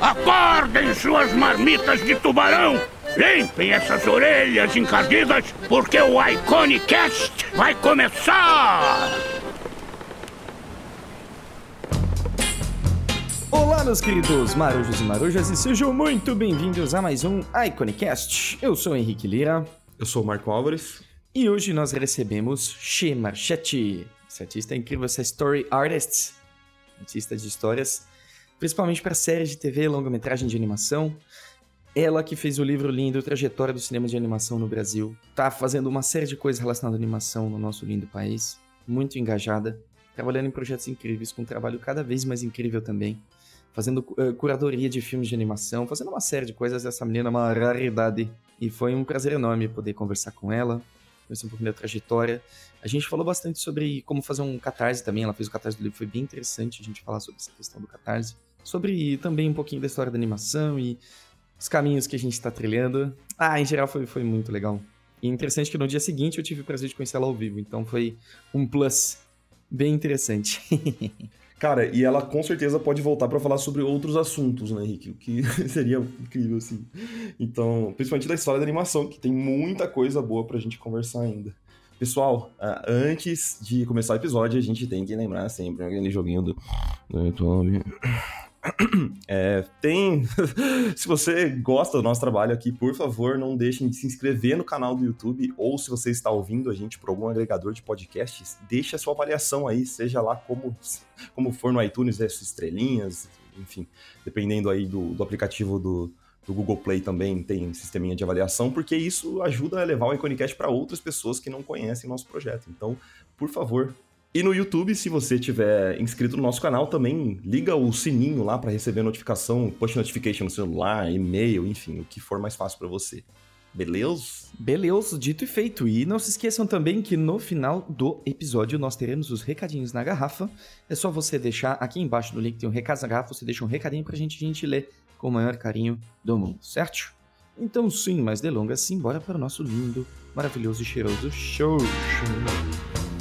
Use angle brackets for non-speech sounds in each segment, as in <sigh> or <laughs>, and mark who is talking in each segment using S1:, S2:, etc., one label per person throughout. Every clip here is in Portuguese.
S1: Acordem suas marmitas de tubarão! Limpem essas orelhas encardidas, porque o Iconicast vai começar!
S2: Olá, meus queridos marujos e marujas, e sejam muito bem-vindos a mais um Iconicast. Eu sou o Henrique Lira.
S3: Eu sou o Marco Álvares.
S2: E hoje nós recebemos She Marchetti, esse artista incrível, essa story artist, artista de histórias, principalmente para séries de TV, longa-metragem de animação. Ela que fez o livro lindo Trajetória do Cinema de Animação no Brasil, tá fazendo uma série de coisas relacionadas à animação no nosso lindo país, muito engajada, trabalhando em projetos incríveis, com um trabalho cada vez mais incrível também, fazendo uh, curadoria de filmes de animação, fazendo uma série de coisas. Essa menina é uma raridade. E foi um prazer enorme poder conversar com ela, conhecer um pouco da trajetória. A gente falou bastante sobre como fazer um catarse também, ela fez o catarse do livro, foi bem interessante a gente falar sobre essa questão do catarse, sobre também um pouquinho da história da animação e os caminhos que a gente está trilhando. Ah, em geral foi, foi muito legal. E interessante que no dia seguinte eu tive o prazer de conhecer ela ao vivo, então foi um plus bem interessante. <laughs>
S3: Cara, e ela com certeza pode voltar para falar sobre outros assuntos, né, Henrique? O que <laughs> seria incrível, assim. Então, principalmente da história da animação, que tem muita coisa boa pra gente conversar ainda. Pessoal, ah, antes de começar o episódio, a gente tem que lembrar sempre aquele joguinho do, do YouTube. <clears throat> É, tem. <laughs> se você gosta do nosso trabalho aqui, por favor, não deixem de se inscrever no canal do YouTube ou se você está ouvindo a gente por algum agregador de podcasts, deixe a sua avaliação aí, seja lá como, como for no iTunes, é, estrelinhas, enfim, dependendo aí do, do aplicativo do, do Google Play também tem sisteminha de avaliação, porque isso ajuda a levar o Iconicast para outras pessoas que não conhecem nosso projeto. Então, por favor, e no YouTube, se você tiver inscrito no nosso canal, também liga o sininho lá para receber notificação, push notification no celular, e-mail, enfim, o que for mais fácil para você. Beleza?
S2: Beleza, dito e feito. E não se esqueçam também que no final do episódio nós teremos os recadinhos na garrafa. É só você deixar aqui embaixo no link tem um recado na garrafa, você deixa um recadinho pra gente, a gente ler com o maior carinho do mundo, certo? Então, sem mais delongas, simbora para o nosso lindo, maravilhoso e cheiroso show. show.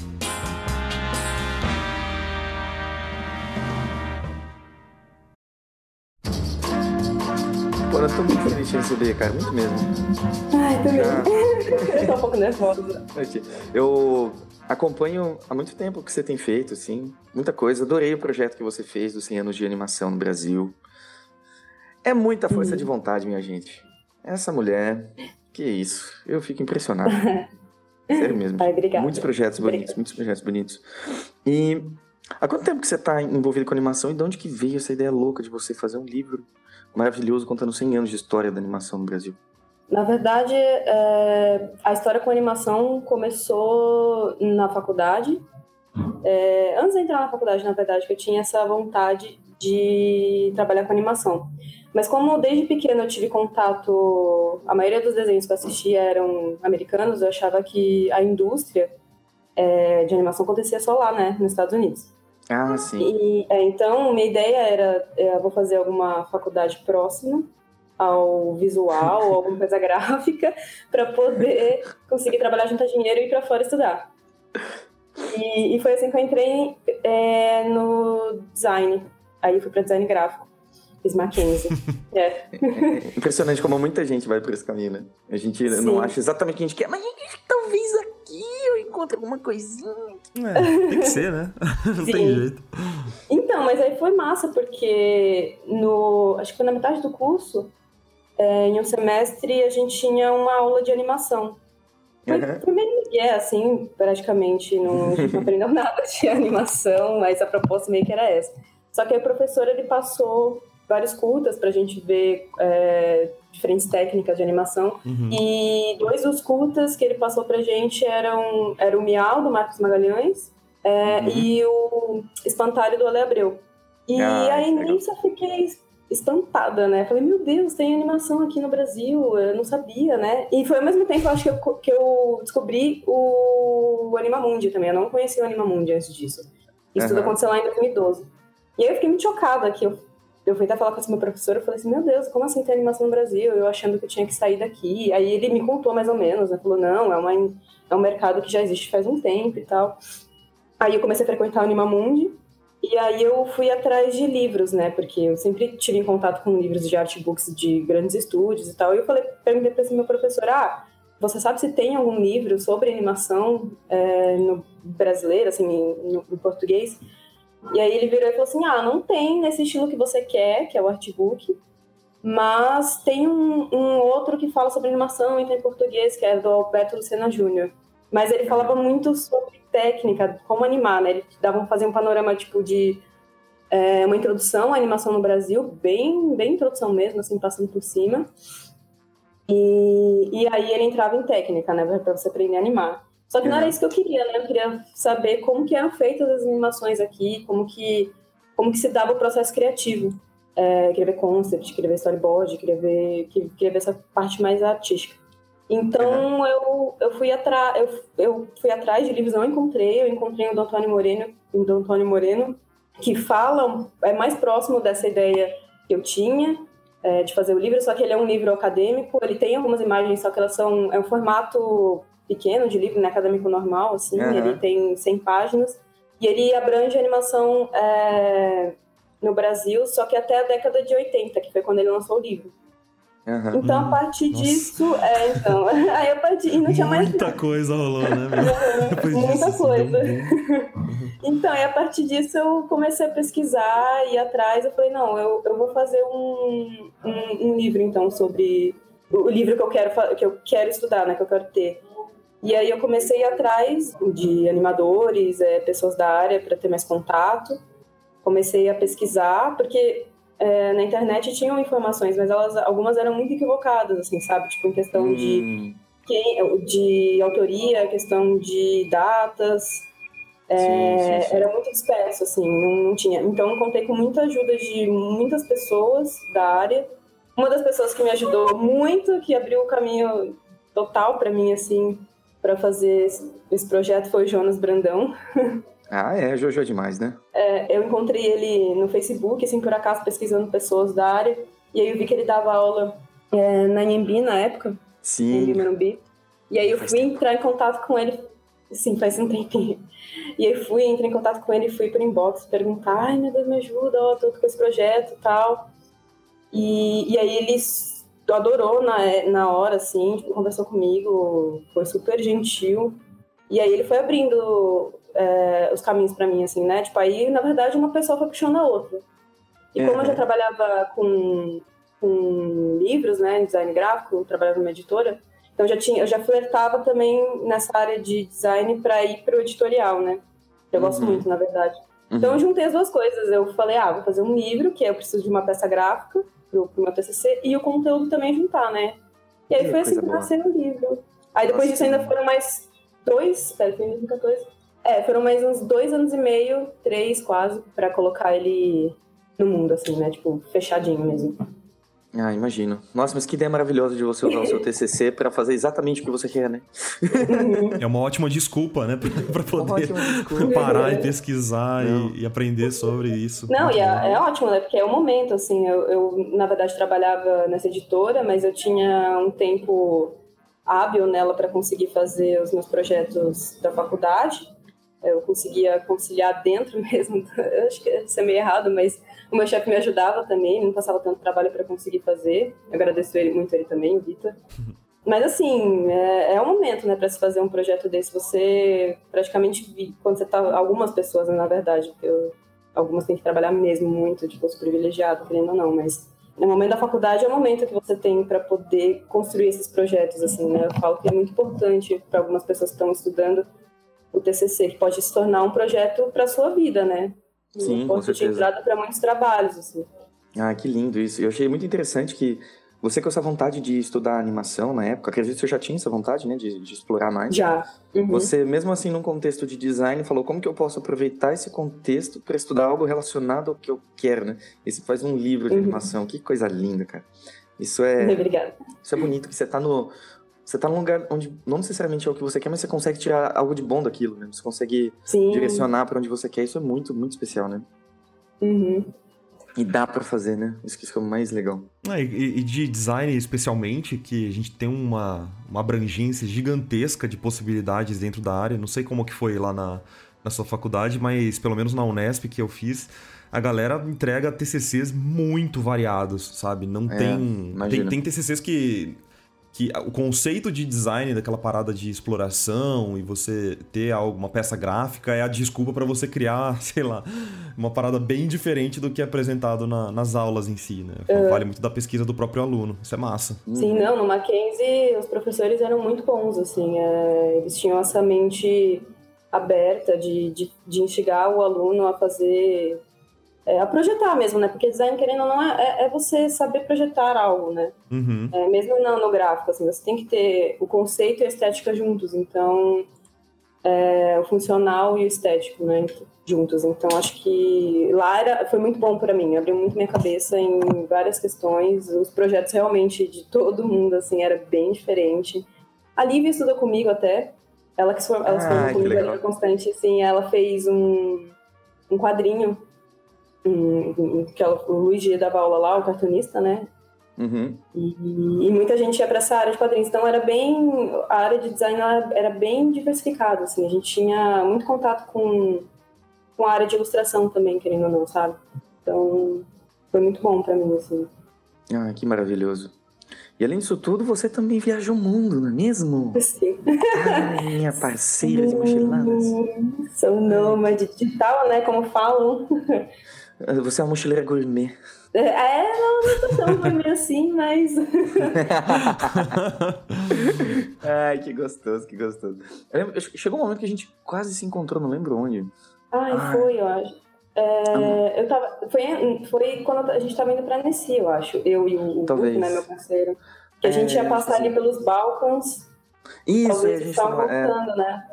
S4: De receber, cara, muito mesmo.
S5: Ai, também. Já... eu <laughs> tô um pouco nervosa.
S4: Eu acompanho há muito tempo o que você tem feito, assim, muita coisa. Adorei o projeto que você fez dos 100 anos de animação no Brasil. É muita força hum. de vontade, minha gente. Essa mulher, que isso, eu fico impressionado. <laughs> Sério mesmo.
S5: Ai, obrigada.
S4: Muitos projetos bonitos, obrigada. muitos projetos bonitos. E há quanto tempo que você está envolvido com animação e de onde que veio essa ideia louca de você fazer um livro maravilhoso contando 100 anos de história da animação no Brasil?
S5: Na verdade, é, a história com animação começou na faculdade. É, antes de entrar na faculdade, na verdade, que eu tinha essa vontade de trabalhar com animação. Mas como desde pequena eu tive contato, a maioria dos desenhos que eu assistia eram americanos, eu achava que a indústria é, de animação acontecia só lá, né, nos Estados Unidos.
S4: Ah, sim.
S5: E, é, então, minha ideia era, é, eu vou fazer alguma faculdade próxima ao visual ou alguma coisa <laughs> gráfica para poder conseguir trabalhar, juntar dinheiro e ir para fora estudar. E, e, foi assim que eu entrei é, no design. Aí fui para design gráfico. Fiz Mackenzie. <laughs> é.
S4: Impressionante como muita gente vai por esse caminho, né? A gente Sim. não acha exatamente o que a gente quer, mas talvez aqui eu encontre alguma coisinha.
S3: É, tem que ser, né? <laughs> não Sim. tem jeito.
S5: Então, mas aí foi massa, porque no. Acho que foi na metade do curso, é, em um semestre, a gente tinha uma aula de animação. Foi, uhum. foi meio que é, assim, praticamente, não, a gente não <laughs> aprendeu nada de animação, mas a proposta meio que era essa. Só que aí o professor, ele passou vários curtas para a gente ver é, diferentes técnicas de animação. Uhum. E dois dos curtas que ele passou para a gente eram era o Miau, do Marcos Magalhães, é, uhum. e o Espantalho, do Ale Abreu. E ah, aí nisso eu fiquei espantada, né? Falei, meu Deus, tem animação aqui no Brasil, eu não sabia, né? E foi ao mesmo tempo, acho que eu, que eu descobri o Animamundi também. Eu não conhecia o Animamundi antes disso. Isso uhum. tudo aconteceu lá em 2012. E aí eu fiquei muito chocada que eu eu fui até falar com esse meu professor, eu falei assim, meu Deus, como assim tem animação no Brasil? Eu achando que eu tinha que sair daqui. Aí ele me contou mais ou menos, né? Falou, não, é, uma, é um mercado que já existe faz um tempo e tal. Aí eu comecei a frequentar o Animamundi, E aí eu fui atrás de livros, né? Porque eu sempre tive em contato com livros de artbooks de grandes estúdios e tal. E eu falei, perguntei para esse meu professor, ah, você sabe se tem algum livro sobre animação é, no brasileiro, assim, no, no, português? E aí ele virou e falou assim, ah, não tem nesse estilo que você quer, que é o artbook, mas tem um, um outro que fala sobre animação e tem português, que é do Alberto Lucena Júnior. Mas ele falava muito sobre técnica, como animar, né? Ele dava fazer um panorama tipo de é, uma introdução à animação no Brasil, bem, bem introdução mesmo, assim, passando por cima. E, e aí ele entrava em técnica, né, para você aprender a animar. Só que não era uhum. isso que eu queria, né? Eu queria saber como que eram feitas as animações aqui, como que como que se dava o processo criativo. É, queria ver concept, queria ver storyboard, queria ver queria ver essa parte mais artística. Então uhum. eu, eu, fui atrás, eu, eu fui atrás de livros, não encontrei, eu encontrei o do Antônio Moreno, o do Antônio Moreno, que fala, é mais próximo dessa ideia que eu tinha é, de fazer o livro, só que ele é um livro acadêmico, ele tem algumas imagens, só que elas são, é um formato pequeno de livro, né, acadêmico normal, assim, uhum. ele tem 100 páginas, e ele abrange animação é, no Brasil, só que até a década de 80, que foi quando ele lançou o livro. Uhum. Então, a partir Nossa. disso, é, então, <laughs> aí a partir, e não tinha mais
S3: Muita coisa rolou, né? <laughs>
S5: Muita disso, coisa. <laughs> então, e a partir disso eu comecei a pesquisar, e atrás, eu falei, não, eu, eu vou fazer um, um, um, livro, então, sobre o livro que eu quero, que eu quero estudar, né, que eu quero ter. E aí eu comecei atrás de animadores, é, pessoas da área, para ter mais contato. Comecei a pesquisar, porque é, na internet tinham informações, mas elas algumas eram muito equivocadas, assim, sabe? Tipo, em questão hum. de, quem, de autoria, questão de datas. É, sim, sim, sim. Era muito disperso, assim, não, não, tinha. Então, contei com muita ajuda de muitas pessoas da área. Uma das pessoas que me ajudou muito, que abriu o caminho total para mim, assim, para fazer esse projeto foi o Jonas Brandão. <laughs>
S2: Ah, é, Jojo é demais, né?
S5: É, eu encontrei ele no Facebook, assim, por acaso, pesquisando pessoas da área. E aí eu vi que ele dava aula é, na Inhembi na época.
S2: Sim.
S5: Em Morumbi. E aí eu fui entrar em contato com ele, sim, faz um tempinho. <laughs> E aí fui, entrei em contato com ele, fui pro inbox perguntar, ai meu Deus, me ajuda, ó, tô com esse projeto e tal. E, e aí ele adorou na, na hora, assim, tipo, conversou comigo, foi super gentil. E aí ele foi abrindo é, os caminhos para mim, assim, né? Tipo, aí, na verdade, uma pessoa foi puxando a outra. E como eu já trabalhava com, com livros, né, design gráfico, trabalhava numa editora, então já tinha, eu já flertava também nessa área de design para ir para o editorial, né? Eu uhum. gosto muito, na verdade. Uhum. Então eu juntei as duas coisas. Eu falei, ah, vou fazer um livro, que eu preciso de uma peça gráfica pro, pro meu TCC, e o conteúdo também juntar, né? E aí foi assim que nasceu o livro. Aí depois Nossa, disso ainda foram mais dois, espera, foi em 2014, é, foram mais uns dois anos e meio, três quase, para colocar ele no mundo, assim, né? Tipo, fechadinho mesmo.
S2: Ah, imagino. Nossa, mas que ideia maravilhosa de você usar o seu TCC para fazer exatamente o que você quer, né? <laughs>
S3: É uma ótima desculpa, né? <laughs> Para poder <laughs> parar e pesquisar e, e, aprender sobre isso.
S5: Não, e é, é, ótimo, né? Porque é o momento, assim. Eu, eu, na verdade, trabalhava nessa editora, mas eu tinha um tempo hábil nela para conseguir fazer os meus projetos da faculdade eu conseguia conciliar dentro mesmo. Eu acho que isso é meio errado, mas o meu chefe me ajudava também, não passava tanto trabalho para conseguir fazer. Eu agradeço ele, muito ele também, o Vitor. Mas assim, é, é o momento, né, para se fazer um projeto desse. Você praticamente, quando você tá, algumas pessoas, né, na verdade, porque eu, algumas têm que trabalhar mesmo muito, tipo, os privilegiados, querendo ou não, mas no momento da faculdade é o momento que você tem para poder construir esses projetos, assim, né? Eu falo que é muito importante para algumas pessoas que estão estudando o TCC, que pode se tornar um projeto para sua vida, né?
S2: Sim, um com certeza.
S5: para muitos trabalhos, assim.
S2: Ah, que lindo isso. Eu achei muito interessante que você com essa vontade de estudar animação na época, acredito que você já tinha essa vontade, né, de, de explorar mais.
S5: Já.
S2: Uhum. Você, mesmo assim, num contexto de design, falou como que eu posso aproveitar esse contexto para estudar algo relacionado ao que eu quero, né? Esse faz um livro de uhum. animação, que coisa linda, cara. Isso é. <laughs>
S5: Obrigada.
S2: Isso é bonito, que você tá no, você tá num lugar onde não necessariamente é o que você quer, mas você consegue tirar algo de bom daquilo, né? Você consegue Sim. direcionar para onde você quer. Isso é muito, muito especial, né?
S5: Uhum.
S2: E dá para fazer, né? Isso que é o mais legal.
S3: É, e, e, de design, especialmente, que a gente tem uma, uma abrangência gigantesca de possibilidades dentro da área. Não sei como que foi lá na, na sua faculdade, mas pelo menos na Unesp que eu fiz, a galera entrega TCCs muito variados, sabe? Não é, tem, tem. Tem TCCs que que o conceito de design daquela parada de exploração e você ter alguma peça gráfica é a desculpa para você criar, <laughs> sei lá, uma parada bem diferente do que é apresentado na, nas aulas em si, né? Uhum. Vale muito da pesquisa do próprio aluno, isso é massa.
S5: Sim, não, no Mackenzie os professores eram muito bons, assim, é, eles tinham essa mente aberta de, de, de instigar o aluno a fazer é, a projetar mesmo, né? Porque design, querendo ou não, é, é, é você saber projetar algo, né?
S3: Uhum.
S5: É, mesmo no, no, gráfico, assim, você tem que ter o conceito e a estética juntos. Então, é, o funcional e o estético, né? Juntos. Então, acho que lá era, foi muito bom para mim. Abriu muito minha cabeça em várias questões. Os projetos realmente de todo mundo, assim, era bem diferente. A Lívia estudou comigo até. Ela que, ah, se formou comigo, ela constante, assim. Ela fez um, um quadrinho que o Luiz G dava aula lá, o cartunista, né?
S2: Uhum.
S5: E, e, muita gente ia para essa área de quadrinhos. Então era bem. A área de design era bem diversificada, assim. A gente tinha muito contato com, com a área de ilustração também, querendo ou não, sabe? Então foi muito bom para mim, assim.
S2: Ah, que maravilhoso. E além disso tudo, você também viaja o mundo, não é mesmo?
S5: Sim.
S2: Ah, minha <laughs> parceira de mochiladas.
S5: Sou nômade digital, né? Como falam.
S2: Você é uma mochileira gourmet.
S5: É, não, não tô tão gourmet assim, mas. <laughs>
S2: Ai, que gostoso, que gostoso. Lembro, chegou um momento que a gente quase se encontrou, não lembro onde.
S5: Ai, Ai. foi, eu acho. É, eu tava, foi, foi quando a gente tava indo pra Nessie, eu acho. Eu e o, o né, meu parceiro. Que a é, gente ia passar sim. ali pelos Balcãs.
S2: Isso,
S5: Talvez
S2: a gente
S5: estavam voltando, é... né?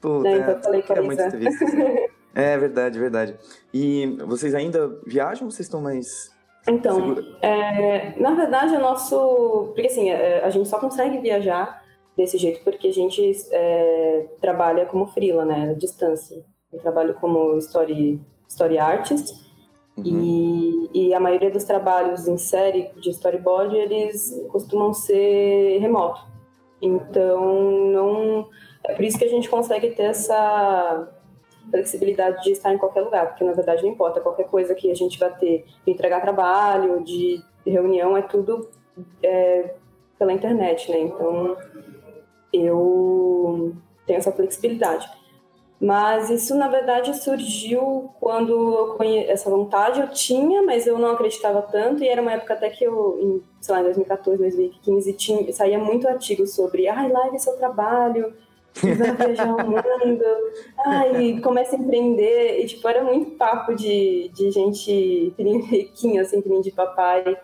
S2: Puta,
S5: né? Então eu falei muito <laughs>
S2: É verdade, verdade. E vocês ainda viajam ou vocês estão mais.
S5: Então, é, na verdade, o nosso. Porque assim, é, a gente só consegue viajar desse jeito porque a gente é, trabalha como freela, né? À distância. Eu trabalho como story, story artist. Uhum. E, e a maioria dos trabalhos em série de storyboard, eles costumam ser remoto. Então, não. É por isso que a gente consegue ter essa flexibilidade de estar em qualquer lugar, porque na verdade não importa, qualquer coisa que a gente vai ter de entregar trabalho, de reunião, é tudo é, pela internet, né? Então eu tenho essa flexibilidade. Mas isso, na verdade, surgiu quando conhe... essa vontade eu tinha, mas eu não acreditava tanto. E era uma época até que eu, em, sei lá, em 2014, 2015, tinha, saía muito artigo sobre ai, live seu trabalho, vai viajar o mundo, ai, começa a empreender. E, tipo, era muito papo de, de gente riquinha, assim, que de papai.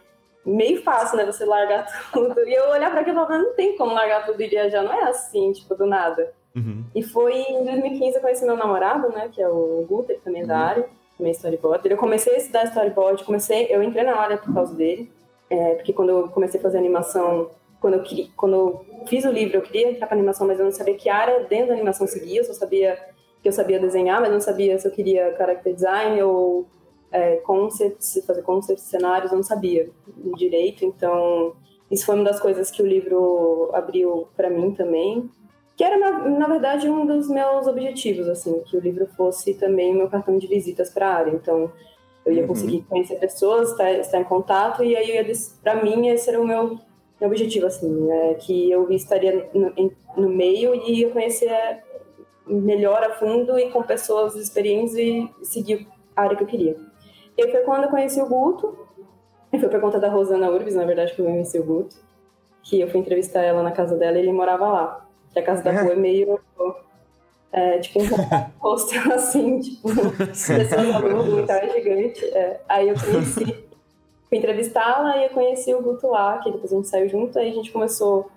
S5: Meio fácil, né, você largar tudo. E eu olhar para aquilo e falar, não tem como largar tudo e viajar, não é assim, tipo, do nada.
S3: Uhum.
S5: E foi em 2015 eu conheci meu namorado, né, que é o Guter, também uhum. da área, também storyboard. Eu comecei a estudar storyboard, comecei, eu entrei na área por causa dele, é, porque quando eu comecei a fazer animação, quando eu, queria, quando eu fiz o livro, eu queria entrar para animação, mas eu não sabia que área dentro da animação seguia, eu só sabia que eu sabia desenhar, mas não sabia se eu queria character design ou é, concepts, fazer concepts, cenários, eu não sabia direito, então isso foi uma das coisas que o livro abriu para mim também, que era na, na, verdade um dos meus objetivos, assim, que o livro fosse também meu cartão de visitas para a área, então eu ia uhum. conseguir conhecer pessoas, estar, estar em contato, e aí para mim esse era o meu meu objetivo, assim, é que eu estaria no, no meio e eu conhecer melhor a fundo e com pessoas experientes e seguir a área que eu queria. E foi quando eu conheci o Guto, e foi por conta da Rosana Urbis, na verdade, que eu conheci o Guto, que eu fui entrevistar ela na casa dela e ele morava lá. Que a casa da rua é meio. É, tipo um <laughs> hostel assim, tipo, pessoas na rua, é gigante. É. Aí eu conheci fui entrevistá-la e eu conheci o Guto lá, que depois a gente saiu junto, aí a gente começou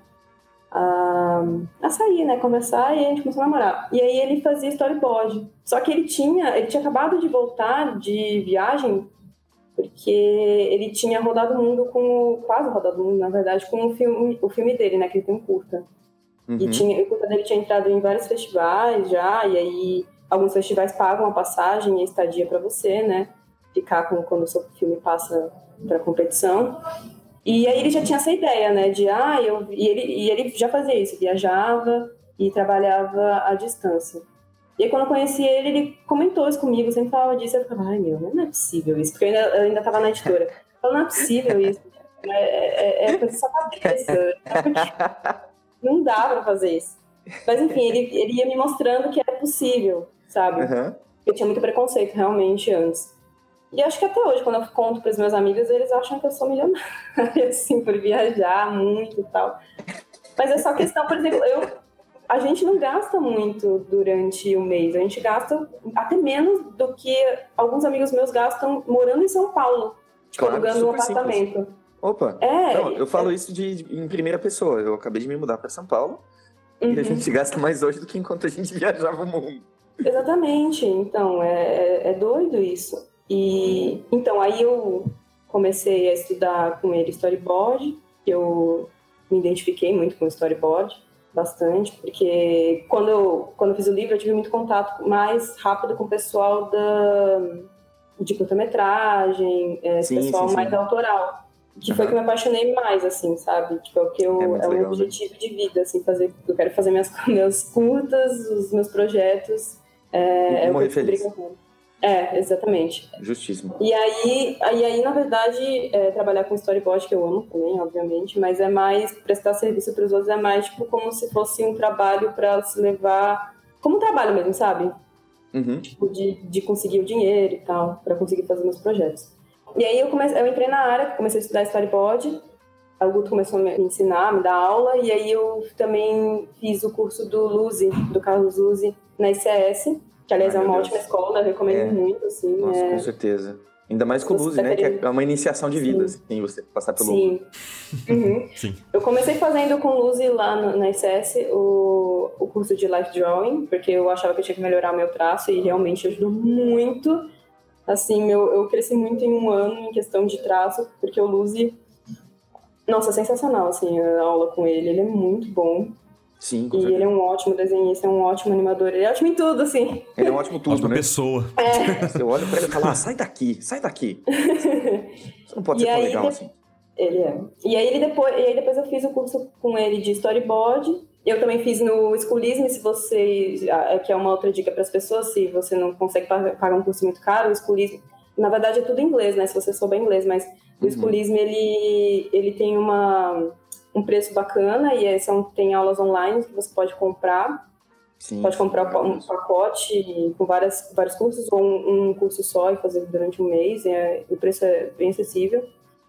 S5: a, a sair, né, conversar, e a gente começou a namorar. E aí ele fazia storyboard. Só que ele tinha, ele tinha acabado de voltar de viagem, porque ele tinha rodado o mundo com, quase rodado o mundo, na verdade, com o filme, o filme dele, né, que ele tem um curta. Uhum. E tinha, o curta dele tinha entrado em vários festivais já, e aí alguns festivais pagam a passagem e a estadia para você, né, ficar com, quando o seu filme passa para competição. E aí ele já tinha essa ideia, né, de ah, eu e ele e ele já fazia isso, viajava e trabalhava à distância. E aí, quando eu conheci ele, ele comentou isso comigo, sempre falava disso. Eu ficava, ai meu, não é possível isso, porque eu ainda, eu ainda tava na editora. Eu falava, não é possível isso, é, é, é coisa da sua cabeça. Não dá pra fazer isso. Mas enfim, ele, ele ia me mostrando que era possível, sabe? Uhum. Eu tinha muito preconceito realmente antes. E acho que até hoje, quando eu conto para os meus amigos, eles acham que eu sou milionária, <laughs> assim, por viajar muito e tal. Mas é só questão, por exemplo, eu, a gente não gasta muito durante o mês. A gente gasta até menos do que alguns amigos meus gastam morando em São Paulo, tipo, claro, alugando um apartamento. Simples.
S2: Opa! É, não, eu falo é... isso de, em primeira pessoa. Eu acabei de me mudar para São Paulo uhum. e a uhum. gente gasta mais hoje do que enquanto a gente <laughs> viajava o mundo.
S5: Exatamente. Então, é, é, é doido isso. E então aí eu comecei a estudar com ele storyboard. Eu me identifiquei muito com storyboard, bastante, porque quando eu, quando eu fiz o livro eu tive muito contato mais rápido com o pessoal da, de curta-metragem, é, esse sim, pessoal sim, mais sim. autoral. Que uhum. foi que eu me apaixonei mais, assim, sabe? Tipo, é o que eu, é, é o meu né? objetivo né? de vida, assim, fazer. Eu quero fazer minhas, <laughs> meus curtas, os meus projetos. É,
S2: e é morrer feliz.
S5: É, exatamente.
S2: Justíssimo.
S5: E aí, aí, aí na verdade, é, trabalhar com storyboard, que eu amo também, obviamente, mas é mais prestar serviço para os outros, é mais tipo como se fosse um trabalho para se levar. Como um trabalho mesmo, sabe? Uhum. Tipo, de, de conseguir o dinheiro e tal, para conseguir fazer meus projetos. E aí eu, comecei, eu entrei na área, comecei a estudar storyboard, o Guto começou a me ensinar, me dar aula, e aí eu também fiz o curso do Luzi, do Carlos Luzi, na ICS, que aliás Ai, é uma ótima escola, eu recomendo é. muito, assim.
S2: Nossa, é... com certeza. Ainda mais com o Luzi, né? Que é uma iniciação de vida, Sim. assim, você passar pelo.
S5: Sim. Uhum. <laughs> Sim. Eu comecei fazendo com o Luzi lá no, na ICS o, o curso de Life Drawing, porque eu achava que eu tinha que melhorar o meu traço e realmente ajudou muito. Assim, meu, eu cresci muito em um ano em questão de traço, porque o Luzi. Nossa, é sensacional, assim, a aula com ele. Ele é muito bom.
S2: Sim,
S5: com E certeza. ele é um ótimo desenhista, é um ótimo animador. Ele é ótimo em tudo, assim.
S2: Ele é um ótimo tudo,
S3: ótima
S2: né?
S3: pessoa.
S5: É.
S2: Você olha pra ele e fala, ah, sai daqui, sai daqui. Você não pode e ser tão legal assim.
S5: Ele é. E aí, ele depois, e aí depois eu fiz o curso com ele de storyboard. Eu também fiz no Schoolism, se você... É que é uma outra dica para as pessoas, se você não consegue pagar um curso muito caro, o Schoolism... Na verdade, é tudo em inglês, né? Se você souber inglês, mas o uhum. Schoolism, ele, ele tem uma um preço bacana e são, tem aulas online que você pode comprar. Sim, pode comprar um pacote com várias, vários cursos ou um, um, curso só e fazer durante um mês. É, o preço é bem acessível.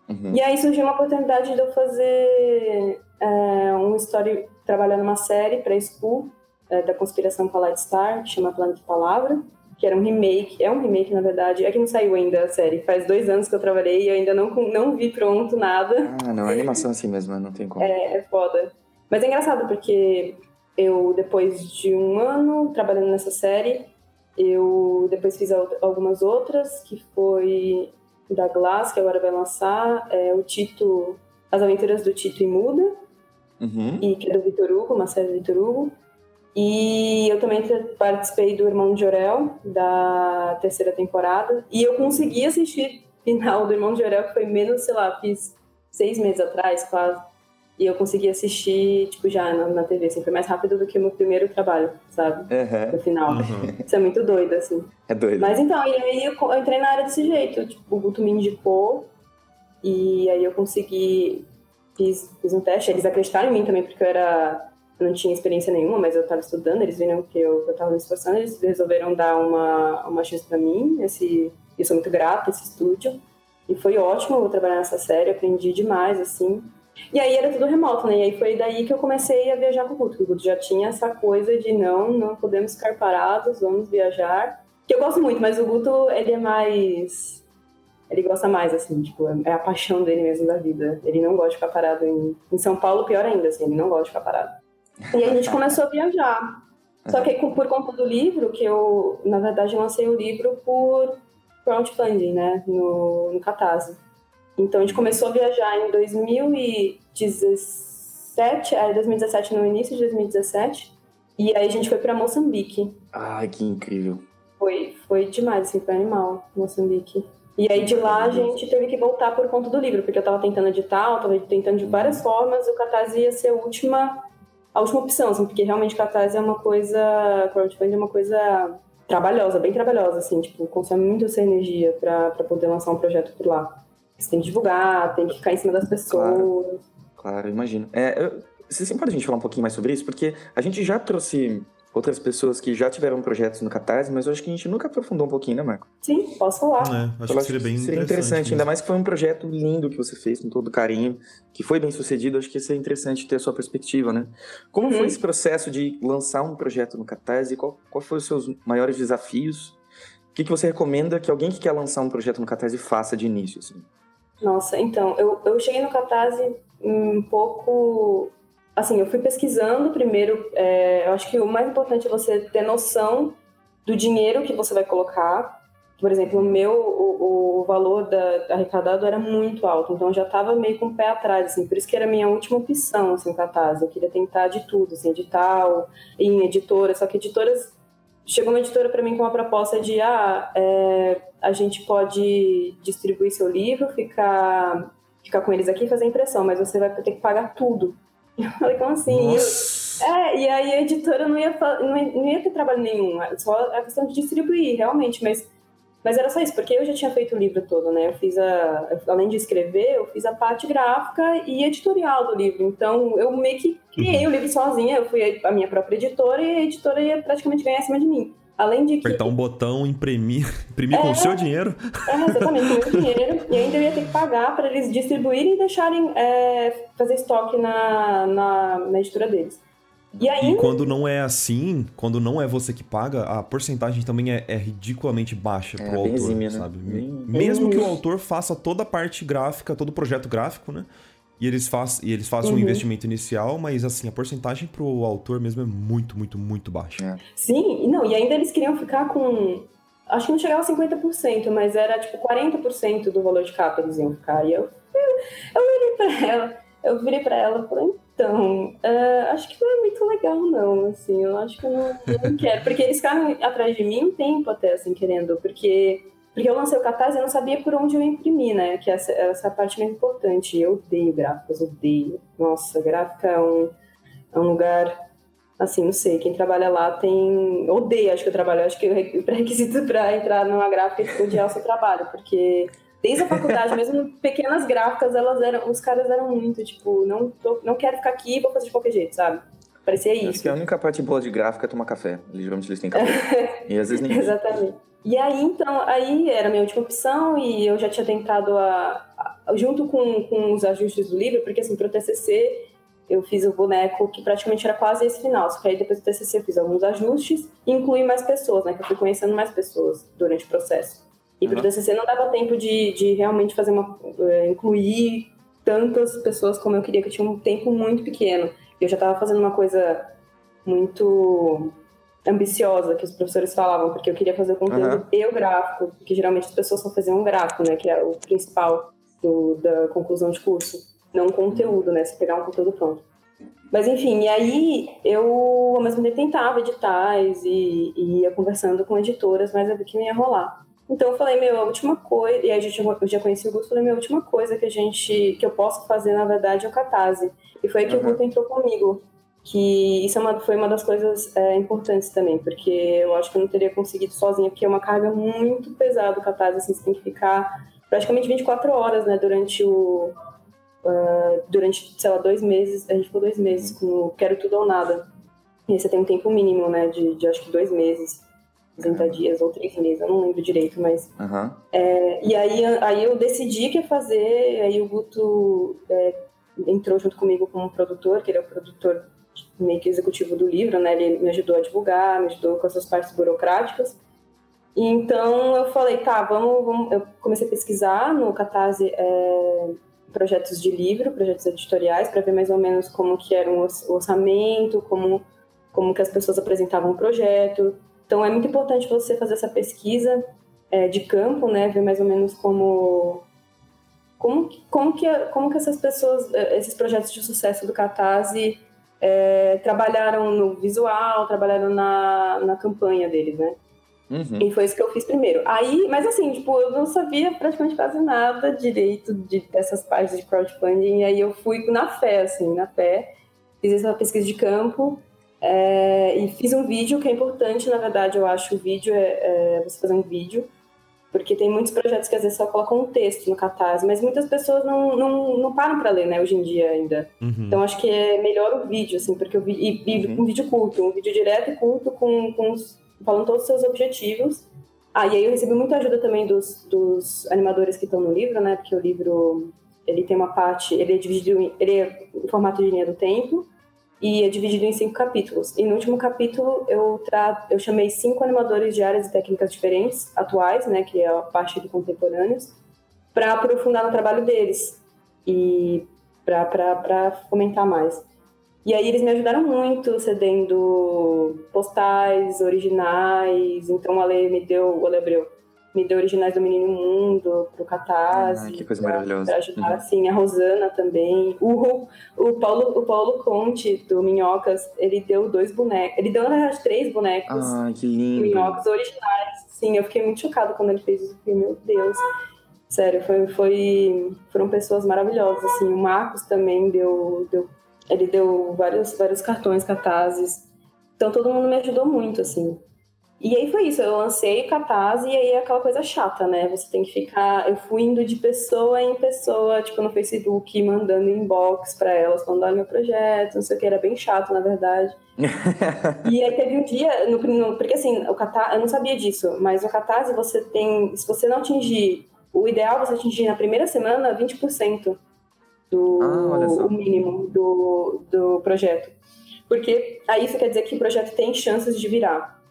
S5: Uhum. E aí surgiu uma oportunidade de eu fazer é, um story, trabalhar numa série para school é, da Conspiração Palette Star, que chama Planeta Palavra que era um remake, é um remake na verdade, é que não saiu ainda a série, faz dois anos que eu trabalhei e eu ainda não, não vi pronto nada.
S2: Ah, não, é animação assim mesmo, não tem como.
S5: É, é foda. Mas é engraçado porque eu, depois de um ano trabalhando nessa série, eu depois fiz algumas outras, que foi da Glass, que agora vai lançar, é, o Tito, As Aventuras do Tito e Muda, uhum. e que é do Vitor Hugo, uma série do Vitor Hugo. E eu também participei do Irmão de Jorel, da terceira temporada. E eu consegui assistir final do Irmão de Jorel, que foi menos, sei lá, fiz seis meses atrás, quase. E eu consegui assistir, tipo, já na, na TV, assim, foi mais rápido do que o meu primeiro trabalho, sabe? Uhum. No final. Uhum. Isso é muito doido, assim.
S2: É doido.
S5: Mas então, e aí eu, eu entrei na área desse jeito. Tipo, o Guto me indicou, e aí eu consegui, fiz, fiz um teste. Eles acreditaram em mim também, porque eu era não tinha experiência nenhuma, mas eu estava estudando, eles viram que eu estava me esforçando, eles resolveram dar uma, uma chance para mim, esse, eu sou muito grata esse estúdio, e foi ótimo eu trabalhar nessa série, aprendi demais, assim. E aí era tudo remoto, né? E aí foi daí que eu comecei a viajar com o Guto. O Guto já tinha essa coisa de não, não podemos ficar parados, vamos viajar. Que eu gosto muito, mas o Guto, ele é mais ele gosta mais, assim, tipo, é a paixão dele mesmo da vida. Ele não gosta de ficar parado em, em São Paulo, pior ainda, assim, ele não gosta de ficar parado. E a gente começou a viajar. Só que por conta do livro, que eu, na verdade, lancei o livro por crowdfunding, né, no, no Catarse. Então a gente começou a viajar em 2017, é, 2017, no início de 2017, e aí a gente foi para Moçambique.
S2: Ai, que incrível.
S5: Foi, foi demais, assim, foi animal, Moçambique. E aí de lá a gente teve que voltar por conta do livro, porque eu tava tentando editar, eu tava tentando de várias formas, o Catarse ia ser a última a última opção, assim, porque realmente Catarse é uma coisa, crowdfunding é uma coisa trabalhosa, bem trabalhosa, assim, tipo, consome muito essa energia para poder lançar um projeto por lá. Você tem que divulgar, tem que ficar em cima das pessoas.
S2: Claro, claro imagino. É, eu, você sempre pode a gente falar um pouquinho mais sobre isso, porque a gente já trouxe outras pessoas que já tiveram projetos no Catarse, mas eu acho que a gente nunca aprofundou um pouquinho, né, Marco?
S5: Sim, posso falar.
S3: É, acho que seria bem seria interessante. interessante
S2: ainda mais que foi um projeto lindo que você fez com todo carinho, que foi bem sucedido, acho que seria interessante ter a sua perspectiva, né? Como hum. foi uhum. esse processo de lançar um projeto no Catarse? Qual, qual foram os seus maiores desafios? O que, que você recomenda que alguém que quer lançar um projeto no Catarse faça de início, assim?
S5: Nossa, então, eu, eu cheguei no Catarse um pouco assim, eu fui pesquisando primeiro. É, eu acho que o mais importante é você ter noção do dinheiro que você vai colocar. Por exemplo, o meu, o, o valor da, arrecadado era muito alto, então eu já estava meio com o pé atrás, assim, por isso que era a minha última opção, assim, Catarse. Eu queria tentar de tudo, assim, edital, em editora, só que editoras... Chegou uma editora para mim com uma proposta de, ah, é, a gente pode distribuir seu livro, ficar, ficar com eles aqui e fazer impressão, mas você vai ter que pagar tudo. Eu falei, como assim? Eu, é, e aí a editora não ia, não ia, não ia ter trabalho nenhum, só a questão de distribuir, realmente, mas, mas era só isso, porque eu já tinha feito o livro todo, né? Eu fiz a, além de escrever, eu fiz a parte gráfica e editorial do livro, então eu meio que criei uhum. o livro sozinha, eu fui a minha própria editora e a editora ia praticamente ganhar acima de mim. Além de que...
S3: Apertar um botão, imprimir, <laughs> imprimir é, com o seu dinheiro.
S5: É, exatamente, com o meu dinheiro. E ainda eu ia ter que pagar para eles distribuírem e deixarem é, fazer estoque na, na, na editora deles.
S3: E, aí... e quando não é assim, quando não é você que paga, a porcentagem também é, é ridiculamente baixa é, pro autor, exímia, né? sabe? Bem, Mesmo que o autor faça toda a parte gráfica, todo o projeto gráfico, né? E eles, faz, e eles fazem uhum. um investimento inicial, mas assim, a porcentagem pro autor mesmo é muito, muito, muito baixa. É.
S5: Sim, não, e ainda eles queriam ficar com. Acho que não chegava a 50%, mas era tipo 40% do valor de capa eles iam ficar. E eu, eu, eu virei pra ela, eu virei pra ela e falei, então, uh, acho que não é muito legal, não, assim, eu acho que eu não, eu não quero. Porque eles ficaram atrás de mim um tempo até, assim, querendo, porque porque eu lancei o Catarse e eu não sabia por onde eu imprimir, né? Que essa, essa é parte mais importante. Eu odeio gráficos, odeio. Nossa, gráfica é um, é um lugar. Assim, não sei, quem trabalha lá tem. Odeia, acho que eu trabalho. Acho que o <laughs> pré-requisito para entrar numa gráfica é odiar o seu trabalho, porque desde a faculdade, mesmo pequenas gráficas, elas eram. Os caras eram muito, tipo, não, tô, não quero ficar aqui, vou fazer de qualquer jeito, sabe? Parecia isso.
S2: Acho que a única parte boa de gráfica é tomar café. Geralmente eles têm café. <laughs> e às vezes nem.
S5: Exatamente. E aí, então, aí era a minha última opção e eu já tinha tentado a, a junto com, com os ajustes do livro, porque assim, para o TCC eu fiz o boneco que praticamente era quase esse final, só que aí depois do TCC eu fiz alguns ajustes e incluí mais pessoas, né, que eu fui conhecendo mais pessoas durante o processo. E uhum. para o TCC não dava tempo de, de realmente fazer uma, uh, incluir tantas pessoas como eu queria, que eu tinha um tempo muito pequeno. Eu já estava fazendo uma coisa muito ambiciosa que os professores falavam, porque eu queria fazer o conteúdo uhum. e o gráfico, porque geralmente as pessoas só faziam um gráfico, né, que é o principal do, da conclusão de curso, não o conteúdo, né, se pegar um conteúdo pronto. Mas enfim, e aí eu ao mesmo tempo tentava editais e, e ia conversando com editoras, mas eu vi que não ia rolar. Então eu falei, meu, a última coisa, e aí a gente, eu já conheci o Guto, falei, meu, a última coisa que a gente, que eu posso fazer, na verdade, é o Catarse. E foi aí que uhum. o Guto entrou comigo que isso é uma, foi uma das coisas é, importantes também, porque eu acho que eu não teria conseguido sozinha, porque é uma carga muito pesada o catarse, assim, você tem que ficar praticamente 24 horas, né, durante o... Uh, durante, sei lá, dois meses, a gente ficou dois meses com o Quero Tudo ou Nada. E aí você tem um tempo mínimo, né, de, de acho que dois meses, 30 dias ou três meses, eu não lembro direito, mas...
S2: Uhum.
S5: É, e aí, aí eu decidi que ia fazer, aí o Guto é, entrou junto comigo como produtor, que ele é o produtor meio que executivo do livro, né? Ele me ajudou a divulgar, me ajudou com essas partes burocráticas. E então eu falei, tá, vamos, vamos... Eu comecei a pesquisar no Catarse é, projetos de livro, projetos editoriais, para ver mais ou menos como que era o orçamento, como, como que as pessoas apresentavam o projeto. Então é muito importante você fazer essa pesquisa é, de campo, né? Ver mais ou menos como como, como, que, como que essas pessoas, é, esses projetos de sucesso do Catarse é, trabalharam no visual, trabalharam na, na campanha deles, né? Uhum. E foi isso que eu fiz primeiro. Aí, mas assim, tipo, eu não sabia praticamente quase nada direito de, dessas partes de crowdfunding, e aí eu fui na fé, assim, na fé. fiz essa pesquisa de campo é, e fiz um vídeo que é importante, na verdade, eu acho. O vídeo é, é, você fazer um vídeo, porque tem muitos projetos que às vezes só colocam um texto no Catarse, mas muitas pessoas não, não, não param para ler, né, hoje em dia ainda. Uhum. Então acho que é melhor o vídeo, assim, porque vi, e, e uhum. um vídeo curto, um vídeo direto e curto, com, com falando todos os seus objetivos. Ah, e aí eu recebi muita ajuda também dos, dos animadores que estão no livro, né, porque o livro ele tem uma parte, ele é dividido, em, ele é em formato de linha do tempo, e é dividido em cinco capítulos. E no último capítulo eu tra... eu chamei cinco animadores de áreas e técnicas diferentes, atuais, né, que é a parte de contemporâneos, para aprofundar no trabalho deles e para fomentar mais. E aí eles me ajudaram muito, cedendo postais originais. Então o Ale me deu, o Ale Abreu, me deu originais do Menino Mundo, pro Catarse.
S2: Ah, que coisa pra, maravilhosa.
S5: Pra ajudar, uhum. assim, a Rosana também. O, o, Paulo, o Paulo Conte, do Minhocas, ele deu dois bonecos. Ele deu, na verdade, três bonecos.
S2: Ah, que lindo.
S5: Minhocas originais. Sim, eu fiquei muito chocada quando ele fez isso. meu Deus. Sério, foi, foi, foram pessoas maravilhosas, assim. O Marcos também deu, deu ele deu vários, vários cartões, cartazes. Então todo mundo me ajudou muito, assim. E aí foi isso, eu lancei o Catarse e aí é aquela coisa chata, né? Você tem que ficar. Eu fui indo de pessoa em pessoa, tipo no Facebook, mandando inbox para elas, falando: olha meu projeto, não sei o que, era bem chato, na verdade. <laughs> e aí teve um dia, no, no, porque assim, o Catarse, eu não sabia disso, mas no Catarse você tem. Se você não atingir. O ideal é você atingir na primeira semana 20% do ah, o mínimo do, do projeto. Porque aí isso quer dizer que o projeto tem chances de virar.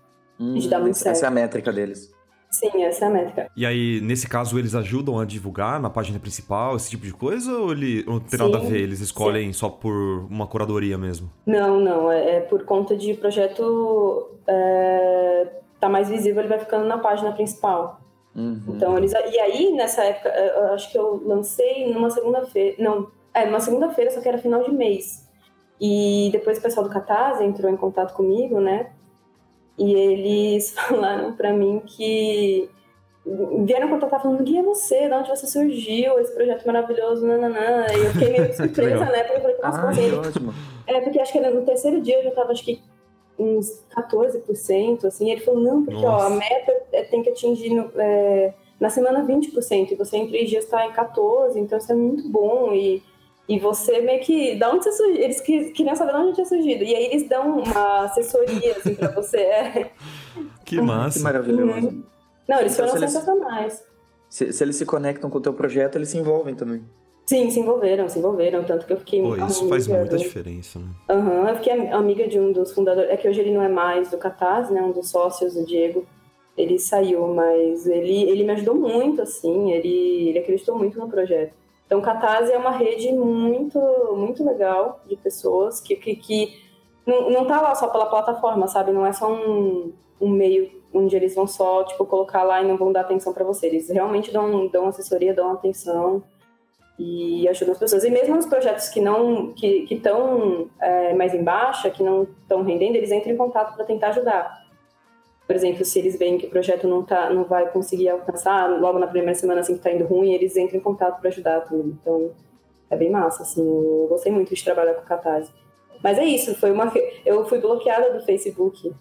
S2: Hum, de dar muito essa certo. Essa é a métrica deles.
S5: Sim, essa é a métrica.
S3: E aí, nesse caso, eles ajudam a divulgar na página principal, esse tipo de coisa? Ou ele não tem sim, nada a ver? Eles escolhem sim. só por uma curadoria mesmo?
S5: Não, não. É, é por conta de projeto é, tá mais visível, ele vai ficando na página principal. Uhum. Então, eles. E aí, nessa época, é, eu acho que eu lancei numa segunda-feira. Não, é, numa segunda-feira, só que era final de mês. E depois o pessoal do Catarse entrou em contato comigo, né? E eles <laughs> falaram para mim que vieram contatar falando quem é você, de onde você surgiu, esse projeto maravilhoso, nananã. E eu fiquei meio <laughs> surpresa, né? Porque eu falei, nossa, ah,
S2: é ótimo.
S5: É, porque acho que no terceiro dia eu já tava, acho que uns 14%, assim. E ele falou, não, porque ó, a meta é, tem que atingir no, é, na semana 20%, e você em três dias está em 14%, então isso é muito bom. E e você meio que. Da onde você surgiu? Eles queriam saber de onde tinha surgido. E aí eles dão uma assessoria, assim, pra você. <laughs> É.
S3: Que massa.
S2: Que maravilhoso. Uhum.
S5: Não, eles então, foram sensacionais.
S2: Se, se, eles se conectam com o teu projeto, eles se envolvem também.
S5: Sim, se envolveram, se envolveram. Tanto que eu fiquei.
S3: Pô, isso faz muita do... diferença, né?
S5: Aham, uhum, eu fiquei amiga de um dos fundadores. É que hoje ele não é mais do Catarse, né? Um dos sócios, o Diego. Ele saiu, mas ele, ele me ajudou muito, assim. Ele, ele acreditou muito no projeto. Então, Catarse é uma rede muito, muito legal de pessoas que, que, que não, não tá lá só pela plataforma, sabe? Não é só um, um meio onde eles vão só, tipo, colocar lá e não vão dar atenção para você. Eles realmente dão, dão assessoria, dão atenção e ajudam as pessoas. E mesmo nos projetos que não que estão é, mais em baixa, que não estão rendendo, eles entram em contato para tentar ajudar. Por exemplo, se eles veem que o projeto não, tá, não vai conseguir alcançar, logo na primeira semana assim que está indo ruim, eles entram em contato para ajudar tudo. Então, é bem massa, assim. Eu gostei muito de trabalhar com Catarse. Mas é isso, foi uma... Eu fui bloqueada do Facebook.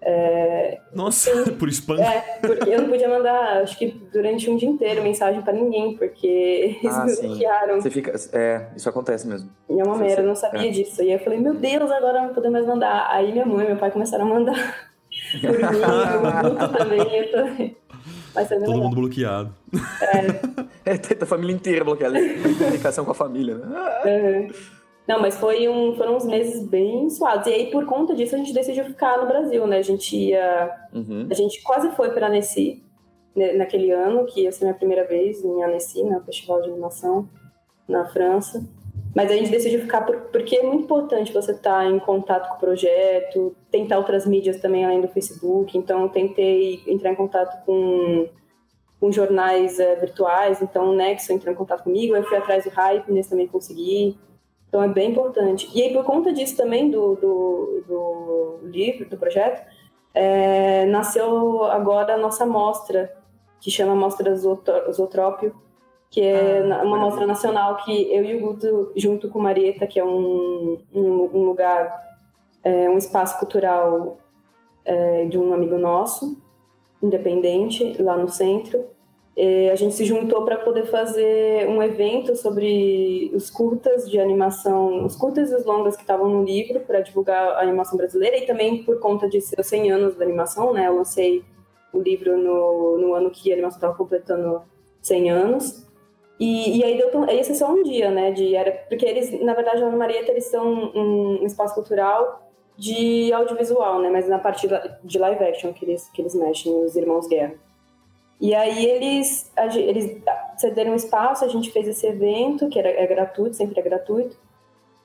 S5: É...
S3: Nossa, <laughs> por spam?
S5: É, porque eu não podia mandar, acho que durante um dia inteiro, mensagem para ninguém, porque eles ah, me bloquearam.
S2: Você fica... É, isso acontece mesmo.
S5: E é uma merda, eu não sabia é. disso. E aí eu falei, meu Deus, agora não vou poder mais mandar. Aí minha mãe e meu pai começaram a mandar. Por mim, o também, eu também.
S3: Todo legal. mundo bloqueado.
S2: É. <laughs> é, a família inteira bloqueada. Comunicação com a família, né?
S5: Uhum. Não, mas foi um, foram uns meses bem suados. E aí, por conta disso, a gente decidiu ficar no Brasil, né? A gente ia. Uhum. A gente quase foi para Annecy né, naquele ano, que ia ser minha primeira vez em Annecy, no Festival de Animação, na França. Mas a gente decidiu ficar por, porque é muito importante você estar tá em contato com o projeto, tentar outras mídias também além do Facebook. Então, tentei entrar em contato com, com jornais é, virtuais. Então, o Nexo entrou em contato comigo, eu fui atrás do Hype, nesse também consegui. Então, é bem importante. E aí, por conta disso também, do, do, do livro, do projeto, é, nasceu agora a nossa mostra, que chama Mostra Zootrópio, que é ah, uma mostra nacional que eu e o Guto, junto com Marieta, que é um, um, um lugar, é, um espaço cultural é, de um amigo nosso, independente, lá no centro, é, a gente se juntou para poder fazer um evento sobre os curtas de animação, os curtas e os longas que estavam no livro para divulgar a animação brasileira e também por conta de seus 100 anos da animação, né? Eu lancei o livro no, no ano que a animação estava completando 100 anos. E, e aí deu tão, esse é só um dia, né? De, era, porque eles, na verdade, a Ana Marieta, eles são um, um espaço cultural de audiovisual, né? Mas na parte de live action que eles, que eles mexem, os Irmãos Guerra. E aí eles, eles cederam espaço, a gente fez esse evento, que era, é gratuito, sempre é gratuito.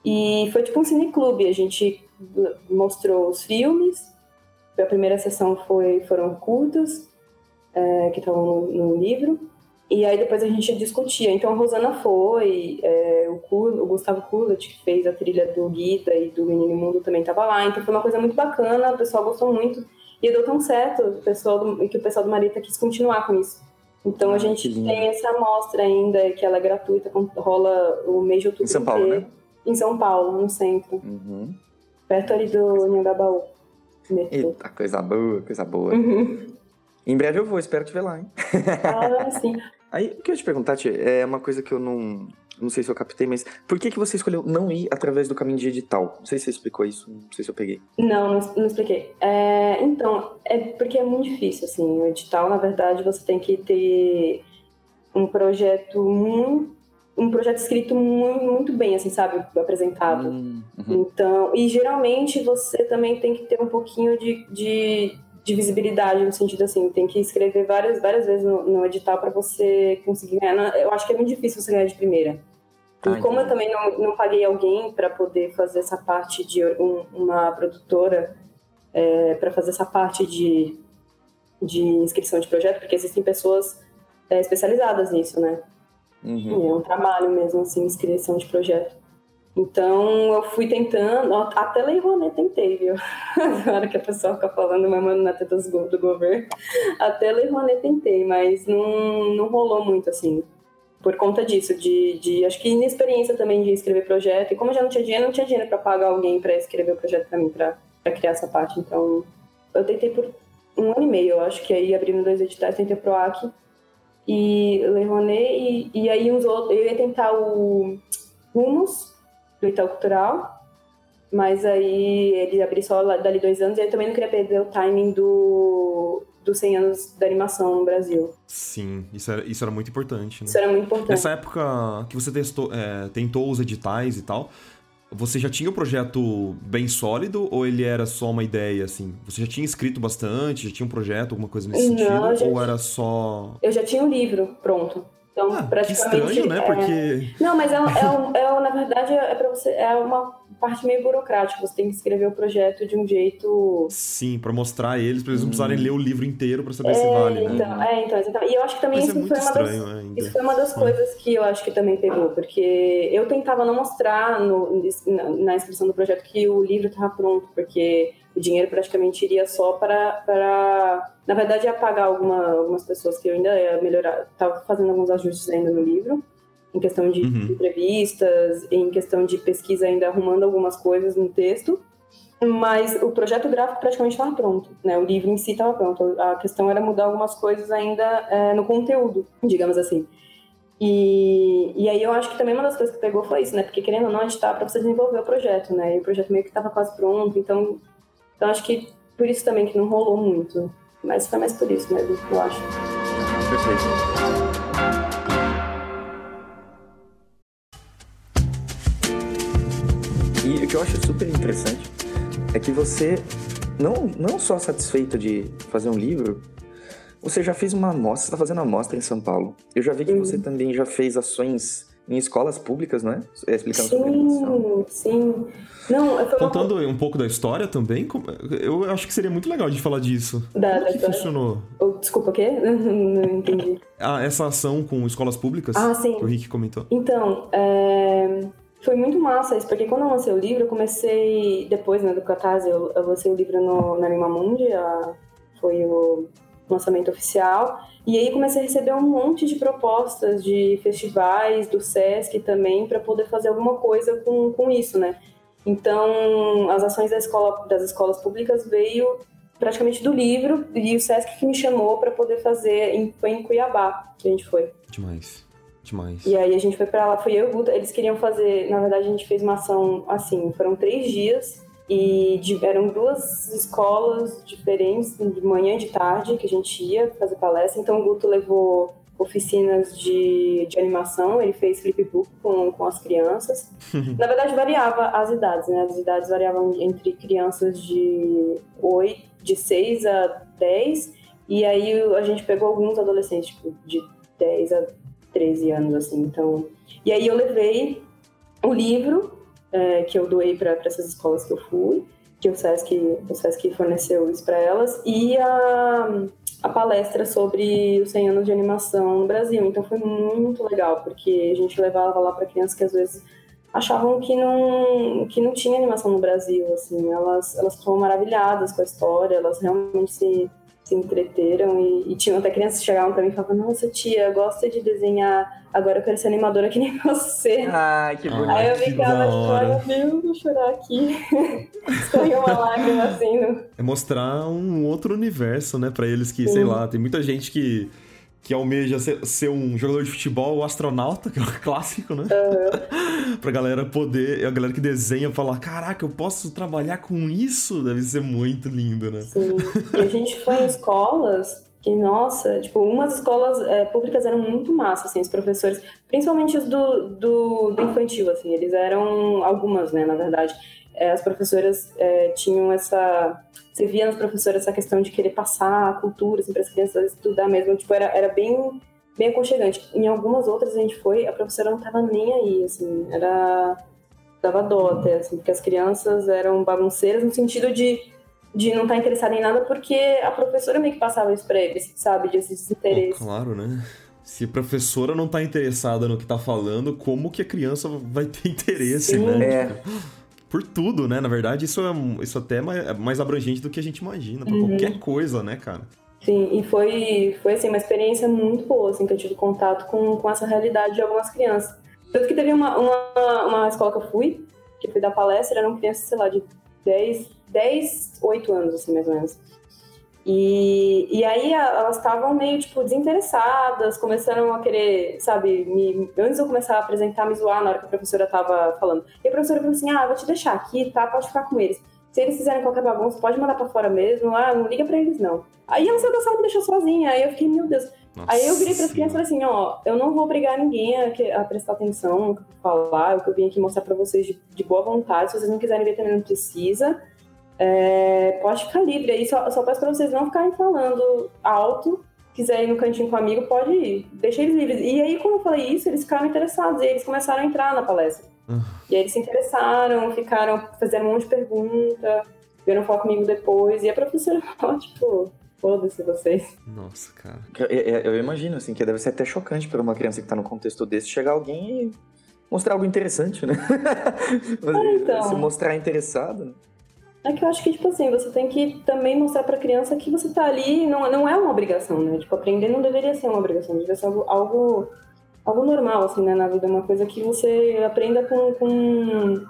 S5: E foi tipo um cineclube, a gente mostrou os filmes, a primeira sessão foi, foram curtas, é, que estavam no, no livro, e aí depois a gente discutia. Então a Rosana foi, é, o, Kul, o Gustavo Kulat, que fez a trilha do Guida e do Menino Mundo, também estava lá. Então foi uma coisa muito bacana, o pessoal gostou muito. E deu tão certo o pessoal do, que o pessoal do Marita quis continuar com isso. Então a ah, gente tem essa amostra ainda, que ela é gratuita, rola o mês de outubro.
S2: Em São Paulo, né?
S5: Em São Paulo, no centro. Uhum. Perto ali do Nhangabaú.
S2: Eita, coisa boa, coisa boa. Uhum. Em breve eu vou, espero te ver lá, hein?
S5: Ah, sim. <laughs>
S2: Aí, o que eu ia te perguntar, Tia, é uma coisa que eu não, não sei se eu captei, mas por que, que você escolheu não ir através do caminho de edital? Não sei se você explicou isso, não sei se eu peguei.
S5: Não, não, não expliquei. É, então, é porque é muito difícil, assim, o edital, na verdade, você tem que ter um projeto muito um projeto escrito muito, muito bem, assim, sabe, apresentado. Hum, uhum. Então, e geralmente você também tem que ter um pouquinho de, de de visibilidade, no sentido assim, tem que escrever várias, várias vezes no, no edital para você conseguir ganhar. Eu acho que é muito difícil você ganhar de primeira. E Ai, como eu também não, não paguei alguém para poder fazer essa parte de um, uma produtora, é, para fazer essa parte de, de inscrição de projeto, porque existem pessoas é, especializadas nisso, né? Uhum. É um trabalho mesmo, assim, inscrição de projeto. Então eu fui tentando, até Lei Rouanet tentei, viu? <laughs> Na hora que a pessoa fica falando, mamando na teta do governo, até Lei Rouanet tentei, mas não, não rolou muito assim, por conta disso, de, de acho que inexperiência também de escrever projeto, e como eu já não tinha dinheiro, não tinha dinheiro para pagar alguém para escrever o projeto para mim, para criar essa parte, então eu tentei por um ano e meio, eu acho que aí abrindo dois editais, tentei pro AC e Lei Rouanet, e, e aí uns outros, eu ia tentar o Rumos, do Itaú Cultural, mas aí ele abriu só dali dois anos e eu também não queria perder o timing do, dos 100 anos da animação no Brasil.
S3: Sim, isso era, isso era muito importante. Né?
S5: Isso era muito importante.
S3: Nessa época que você testou, é, tentou os editais e tal, você já tinha o projeto bem sólido ou ele era só uma ideia, assim? Você já tinha escrito bastante, já tinha um projeto, alguma coisa nesse não, sentido? Ou era só...
S5: Eu já tinha o um livro pronto.
S3: Então, ah, praticamente. Que estranho, né? Porque.
S5: É... Não, mas é, é, é, na verdade, é para você. É uma parte meio burocrática. Você tem que escrever o projeto de um jeito.
S3: Sim, para mostrar eles, para eles não precisarem hum. ler o livro inteiro para saber se é, vale,
S5: né? Então, é, então, exatamente. E eu acho que também isso, é foi uma das, isso foi uma das coisas que eu acho que também pegou, porque eu tentava não mostrar no, na inscrição do projeto que o livro estava pronto, porque o dinheiro praticamente iria só para, para na verdade, ia pagar alguma, algumas pessoas que eu ainda ia melhorar, estava fazendo alguns ajustes ainda no livro, em questão de uhum. entrevistas, em questão de pesquisa ainda arrumando algumas coisas no texto, mas o projeto gráfico praticamente estava pronto, né? O livro em si estava pronto. A questão era mudar algumas coisas ainda é, no conteúdo, digamos assim. E, e aí eu acho que também uma das coisas que pegou foi isso, né? Porque querendo ou não, a gente tá para você desenvolver o projeto, né? E o projeto meio que estava quase pronto, então então acho que por isso também que não rolou muito. Mas foi mais por isso mesmo, eu acho. Perfeito.
S2: Eu acho super interessante é que você, não, não só satisfeito de fazer um livro, você já fez uma amostra, você está fazendo uma amostra em São Paulo. Eu já vi que uhum. você também já fez ações em escolas públicas, não é?
S5: é explicando sim, sim. Não,
S3: Contando uma... um pouco da história também, eu acho que seria muito legal de falar disso.
S5: Da,
S3: Como
S5: da que
S3: história? funcionou?
S5: Oh, desculpa, o quê? <laughs> Não entendi.
S3: Ah, essa ação com escolas públicas
S5: ah, sim.
S3: que o Rick comentou.
S5: Então, é... foi muito massa isso, porque quando eu lancei o livro, eu comecei, depois né, do Catarse, eu, eu lancei o livro no, na Lima Mundi, a... foi o lançamento oficial. E aí comecei a receber um monte de propostas de festivais, do SESC também, para poder fazer alguma coisa com, com isso, né? Então, as ações da escola, das escolas públicas veio praticamente do livro e o SESC que me chamou para poder fazer, em, foi em Cuiabá que a gente foi.
S3: Demais. Demais.
S5: E aí a gente foi para lá, fui eu e o Guto, eles queriam fazer, na verdade a gente fez uma ação assim, foram três dias e de, eram duas escolas diferentes, de manhã e de tarde, que a gente ia fazer palestra. Então o Guto levou oficinas de, de animação, ele fez flipbook com, com as crianças. <laughs> Na verdade, variava as idades, né? As idades variavam entre crianças de 8, de 6 a 10, e aí a gente pegou alguns adolescentes, tipo, de 10 a 13 anos, assim. Então, e aí eu levei o livro é, que eu doei para essas escolas que eu fui, que o SESC, o SESC forneceu isso para elas, e a, a palestra sobre os 100 anos de animação no Brasil. Então foi muito legal, porque a gente levava lá para crianças que às vezes achavam que não, que não tinha animação no Brasil, assim, elas, elas ficavam maravilhadas com a história, elas realmente se se entreteram e, e tinham até crianças que chegavam pra mim e falavam, nossa tia, gosta de desenhar, agora eu quero ser animadora que nem <laughs> você.
S2: Ai, que bonito.
S5: Aí eu ficava tipo, ai meu vou chorar aqui. <laughs> Escorreu uma lágrima assim. No...
S3: É mostrar um outro universo, né, pra eles que, Sim. sei lá, tem muita gente que que almeja ser, ser, um jogador de futebol ou astronauta, que é um <laughs> clássico, né? Uhum. <laughs> pra galera poder, a galera que desenha falar, caraca, eu posso trabalhar com isso? Deve ser muito lindo, né?
S5: Sim. E a gente foi em escolas que, nossa, tipo, umas escolas é, públicas eram muito massa, assim, os professores, principalmente os do, do, do infantil, assim, eles eram algumas, né, na verdade, as professoras é, tinham essa. Você via nas professoras essa questão de querer passar a cultura assim, para as crianças estudar mesmo. Tipo, era, era bem, bem aconchegante. Em algumas outras a gente foi, a professora não estava nem aí, assim, era. dava dó até, assim, porque as crianças eram bagunceiras no sentido de, de não estar tá interessada em nada, porque a professora meio que passava isso para eles, sabe, de esse desinteresse.
S3: Oh, claro, né? Se a professora não está interessada no que está falando, como que a criança vai ter interesse, Sim. né? É. Por tudo, né? Na verdade, isso, é, isso até é mais, é mais abrangente do que a gente imagina, pra uhum. qualquer coisa, né, cara?
S5: Sim, e foi, foi assim, uma experiência muito boa, assim, que eu tive contato com, com essa realidade de algumas crianças. Tanto que teve uma, uma, uma escola que eu fui, que fui dar palestra, eram crianças, sei lá, de 10, 10 8 anos, assim, mais ou menos. E, e aí elas estavam meio, tipo, desinteressadas, começaram a querer, sabe, me, antes eu começar a apresentar, me zoar na hora que a professora tava falando. E a professora falou assim, ah, vou te deixar aqui, tá, pode ficar com eles. Se eles fizerem qualquer bagunça, pode mandar pra fora mesmo, ah, não liga pra eles não. Aí ela saiu da sala e me deixou sozinha, aí eu fiquei, meu Deus. Nossa. Aí eu virei as crianças e falei assim, ó, eu não vou obrigar ninguém a, a prestar atenção no que eu vou falar, o que eu vim aqui mostrar para vocês de, de boa vontade, se vocês não quiserem ver também não precisa. É, pode ficar livre. Aí só, só peço para vocês não ficarem falando alto. Quiser ir no cantinho com um amigo, pode ir. Deixa eles livres. E aí, quando eu falei isso, eles ficaram interessados. E eles começaram a entrar na palestra. Uhum. E aí eles se interessaram, ficaram, fizeram um monte de pergunta, vieram falar comigo depois. E a professora <laughs> falou, tipo, foda-se vocês.
S3: Nossa, cara.
S2: Eu, eu, eu, imagino, assim, que deve ser até chocante para uma criança que tá num contexto desse chegar alguém e mostrar algo interessante, né? <laughs>
S5: Ah, então.
S2: Se mostrar interessado. Né?
S5: É que eu acho que, tipo assim, você tem que também mostrar pra criança que você tá ali, não, não é uma obrigação, né? Tipo, aprender não deveria ser uma obrigação, deveria ser algo, algo, algo normal, assim, né, na vida, uma coisa que você aprenda com, com,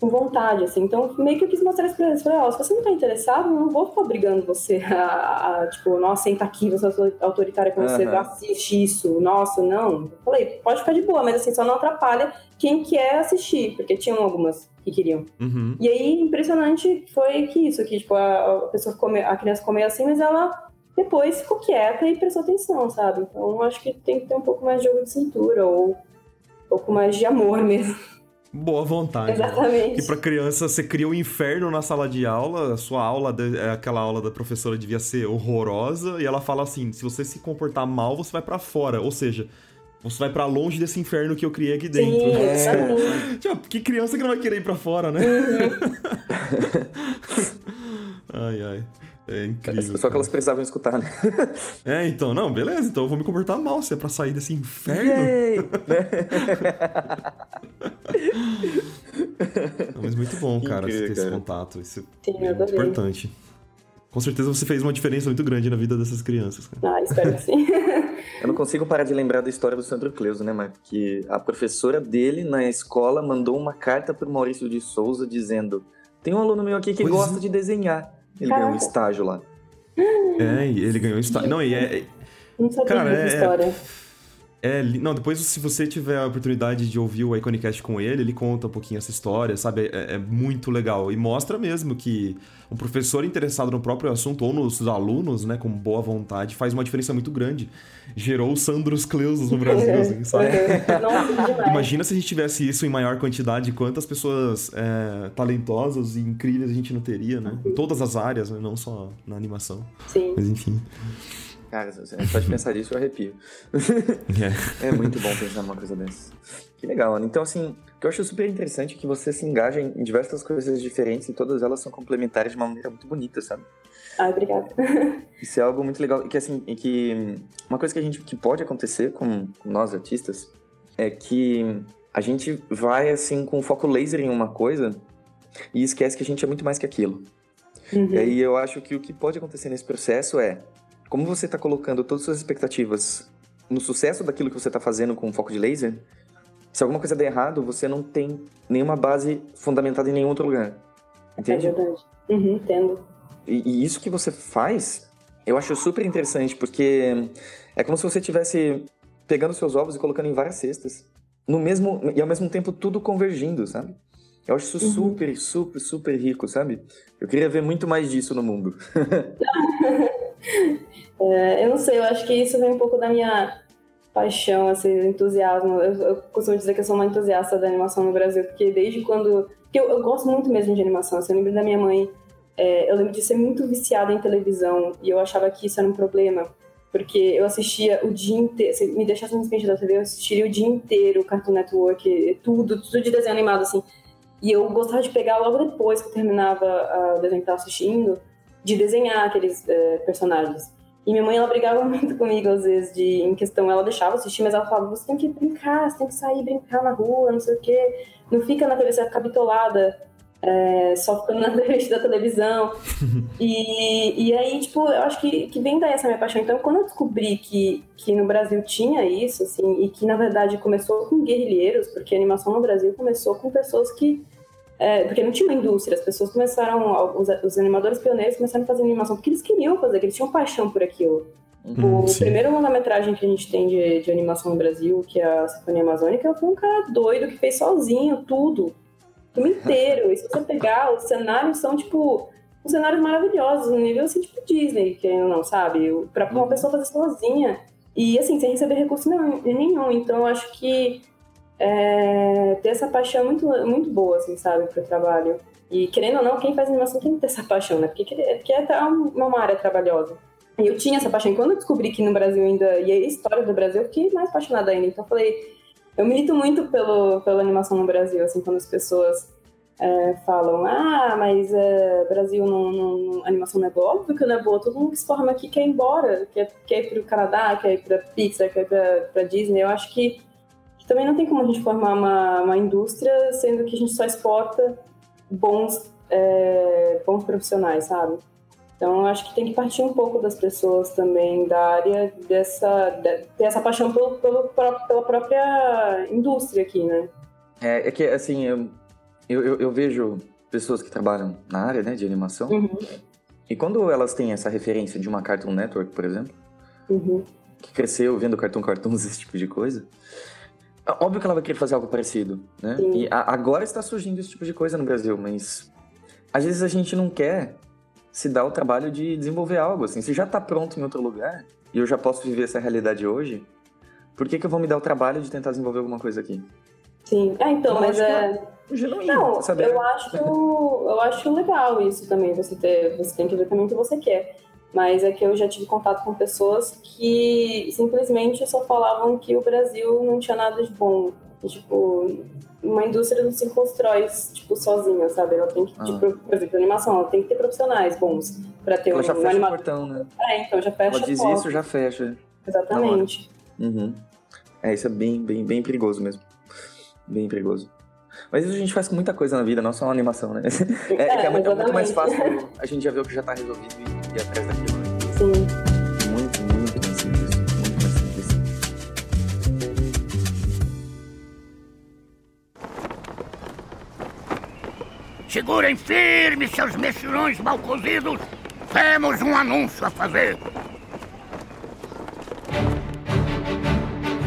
S5: com vontade, assim. Então, meio que eu quis mostrar isso pra eles. Falei, ó, se você não tá interessado, não vou ficar obrigando você <laughs> a, a tipo, nossa, senta aqui, você é autoritária com você, uhum. assiste isso, nossa, não. Falei, pode ficar de boa, mas assim, só não atrapalha quem quer assistir, porque tinham algumas que queriam.
S3: Uhum.
S5: E aí, impressionante foi que isso, que tipo, a, a pessoa come, a criança comeu assim, mas ela depois ficou quieta e prestou atenção, sabe? Então acho que tem que ter um pouco mais de jogo de cintura, ou um pouco mais de amor mesmo.
S3: Boa vontade.
S5: Né? Exatamente.
S3: Que pra criança você cria um inferno na sala de aula, a sua aula, é, aquela aula da professora devia ser horrorosa, e ela fala assim: se você se comportar mal, você vai para fora. Ou seja, você vai para longe desse inferno que eu criei aqui dentro. Sim, <laughs>
S5: é.
S3: tipo, que criança que não vai querer ir pra fora, né?
S5: Uhum. <laughs>
S3: ai, ai. É incrível.
S2: Só que elas precisavam escutar, né?
S3: É, então, não, beleza, então eu vou me comportar mal se é pra sair desse inferno. <laughs> não, mas muito bom, cara, incrível, ter esse contato. Isso Sim, é muito importante. com certeza você fez uma diferença muito grande na vida dessas crianças.
S5: Cara. Ah, espero que sim.
S2: Eu não consigo parar de lembrar da história do Sandro Cleuso, né, Marco? Que a professora dele na escola mandou uma carta pro Maurício de Souza dizendo: tem um aluno meu aqui que pois gosta é. de desenhar. Ele Caraca. ganhou um estágio lá.
S3: É, ele ganhou um estágio. Não, e é.
S5: Não sabia cara, é, história.
S3: É, não, depois se você tiver a oportunidade de ouvir o Iconicast com ele, ele conta um pouquinho essa história, sabe? É, é, muito legal. E mostra mesmo que um professor interessado no próprio assunto, ou nos alunos, né, com boa vontade, faz uma diferença muito grande. Gerou Sandros Cleusos no Brasil, <laughs> assim, sabe? Imagina se a gente tivesse isso em maior quantidade, quantas pessoas é, talentosas e incríveis a gente não teria, né? Em todas as áreas, né? não só na animação.
S5: Sim.
S3: Mas enfim.
S2: Cara, gente pode pensar nisso, eu arrepio. <laughs> É. é muito bom pensar numa coisa dessa. Que legal, Ana. Então, assim, o que eu acho super interessante é que você se engaja em diversas coisas diferentes e todas elas são complementares de uma maneira muito bonita, sabe?
S5: Ah, obrigada. <laughs>
S2: Isso é algo muito legal. E que, assim, e que uma coisa que a gente que pode acontecer com, com nós artistas é que a gente vai, assim, com foco laser em uma coisa e esquece que a gente é muito mais que aquilo. Uhum. E aí eu acho que o que pode acontecer nesse processo é como você está colocando todas as suas expectativas no sucesso daquilo que você está fazendo com foco de laser, se alguma coisa der errado, você não tem nenhuma base fundamentada em nenhum outro lugar. Entende?
S5: É verdade. Uhum, entendo.
S2: E, e, isso que você faz, eu acho super interessante, porque é como se você estivesse pegando seus ovos e colocando em várias cestas. No mesmo, e ao mesmo tempo tudo convergindo, sabe? Eu acho isso uhum. super, super, super rico, sabe? Eu queria ver muito mais disso no mundo. <laughs> <laughs> <laughs>
S5: É, eu não sei, eu acho que isso vem um pouco da minha paixão, assim, entusiasmo. Eu, eu, costumo dizer que eu sou uma entusiasta da animação no Brasil, porque desde quando. Porque eu, eu gosto muito mesmo de animação. Assim, eu lembro da minha mãe, é, eu lembro de ser muito viciada em televisão e eu achava que isso era um problema. Porque eu assistia o dia inteiro, se me deixasse no frente da TV, eu assistiria o dia inteiro Cartoon Network, tudo, tudo de desenho animado, assim. E eu gostava de pegar logo depois que eu terminava o desenho que eu estava assistindo, de desenhar aqueles é, personagens. E minha mãe, ela brigava <laughs> muito comigo, às vezes, de, em questão, ela deixava assistir, mas ela falava, você tem que brincar, você tem que sair brincar na rua, não sei o quê. Não fica na TV, você vai ficar bitolada, é, só ficando na <laughs> frente da televisão. <laughs> e, e aí, tipo, eu acho que, que vem daí essa minha paixão. Então, quando eu descobri que, que no Brasil tinha isso, assim, e que, na verdade, começou com guerrilheiros, porque a animação no Brasil começou com pessoas que é, porque não tinha uma indústria, as pessoas começaram, os, os, animadores pioneiros começaram a fazer animação porque eles queriam fazer, eles tinham paixão por aquilo. Uhum, o sim. primeiro longa-metragem que a gente tem de, de, animação no Brasil, que é a Sinfonia Amazônica, foi um cara doido que fez sozinho tudo, o filme inteiro. E se você pegar, os cenários são tipo. Os cenários maravilhosos, no nível assim, tipo Disney, que não, sabe? Pra uma uhum. pessoa fazer sozinha. E assim, sem receber recurso nenhum. Então eu acho que é, ter essa paixão muito, muito boa, assim, sabe, pro trabalho. E querendo ou não, quem faz animação tem que ter essa paixão, né? Porque, porque é uma área trabalhosa. E eu tinha essa paixão. E quando eu descobri que no Brasil ainda. E a história do Brasil, eu fiquei mais apaixonada ainda. Então eu falei. Eu milito muito pelo, pela animação no Brasil, assim, quando as pessoas é, falam, ah, mas é, Brasil não, não, a animação não é boa, óbvio que não é boa, todo mundo que se forma aqui quer ir embora, quer, quer ir pro Canadá, quer ir pra Pixar, quer ir pra Disney. Eu acho que também não tem como a gente formar uma, uma indústria sendo que a gente só exporta bons, é, bons profissionais, sabe? Então, eu acho que tem que partir um pouco das pessoas também da área dessa, de, ter essa paixão pelo, pelo, pela própria indústria aqui, né?
S2: É, é que, assim, eu, eu, eu, vejo pessoas que trabalham na área né, de animação uhum. e quando elas têm essa referência de uma Cartoon Network, por exemplo, uhum. que cresceu vendo Cartoon <laughs> Cartoons, esse tipo de coisa, Óbvio que ela vai querer fazer algo parecido, né? Sim. E a, agora está surgindo esse tipo de coisa no Brasil, mas às vezes a gente não quer se dar o trabalho de desenvolver algo, assim. Se já está pronto em outro lugar e eu já posso viver essa realidade hoje, por que, que eu vou me dar o trabalho de tentar desenvolver alguma coisa aqui?
S5: Sim. Ah, então, mas é... Genuíno, não, saber. eu acho, eu acho legal isso também, você ter, você tem que ver também o que você quer. Mas é que eu já tive contato com pessoas que simplesmente só falavam que o Brasil não tinha nada de bom. E, tipo, uma indústria não se constrói, tipo, sozinha, sabe? Ela tem que, ah. tipo, por exemplo, animação, ela tem que ter profissionais bons para ter
S2: ela
S5: um,
S2: já fecha um o portão, né?
S5: É, então já fecha
S2: Ela diz isso, já fecha.
S5: Exatamente.
S2: Uhum. É, isso é bem, bem, bem perigoso mesmo. Bem perigoso. Mas isso a gente faz com muita coisa na vida, não só uma animação, né? <laughs> É, é, é, é muito mais fácil, a gente já vê o que já tá resolvido e
S5: ir atrás daquilo. Né?
S6: Sim.
S5: Muito, muito mais simples. Muito mais simples.
S1: Segurem firme, seus mexilhões mal cozidos. Temos um anúncio a fazer.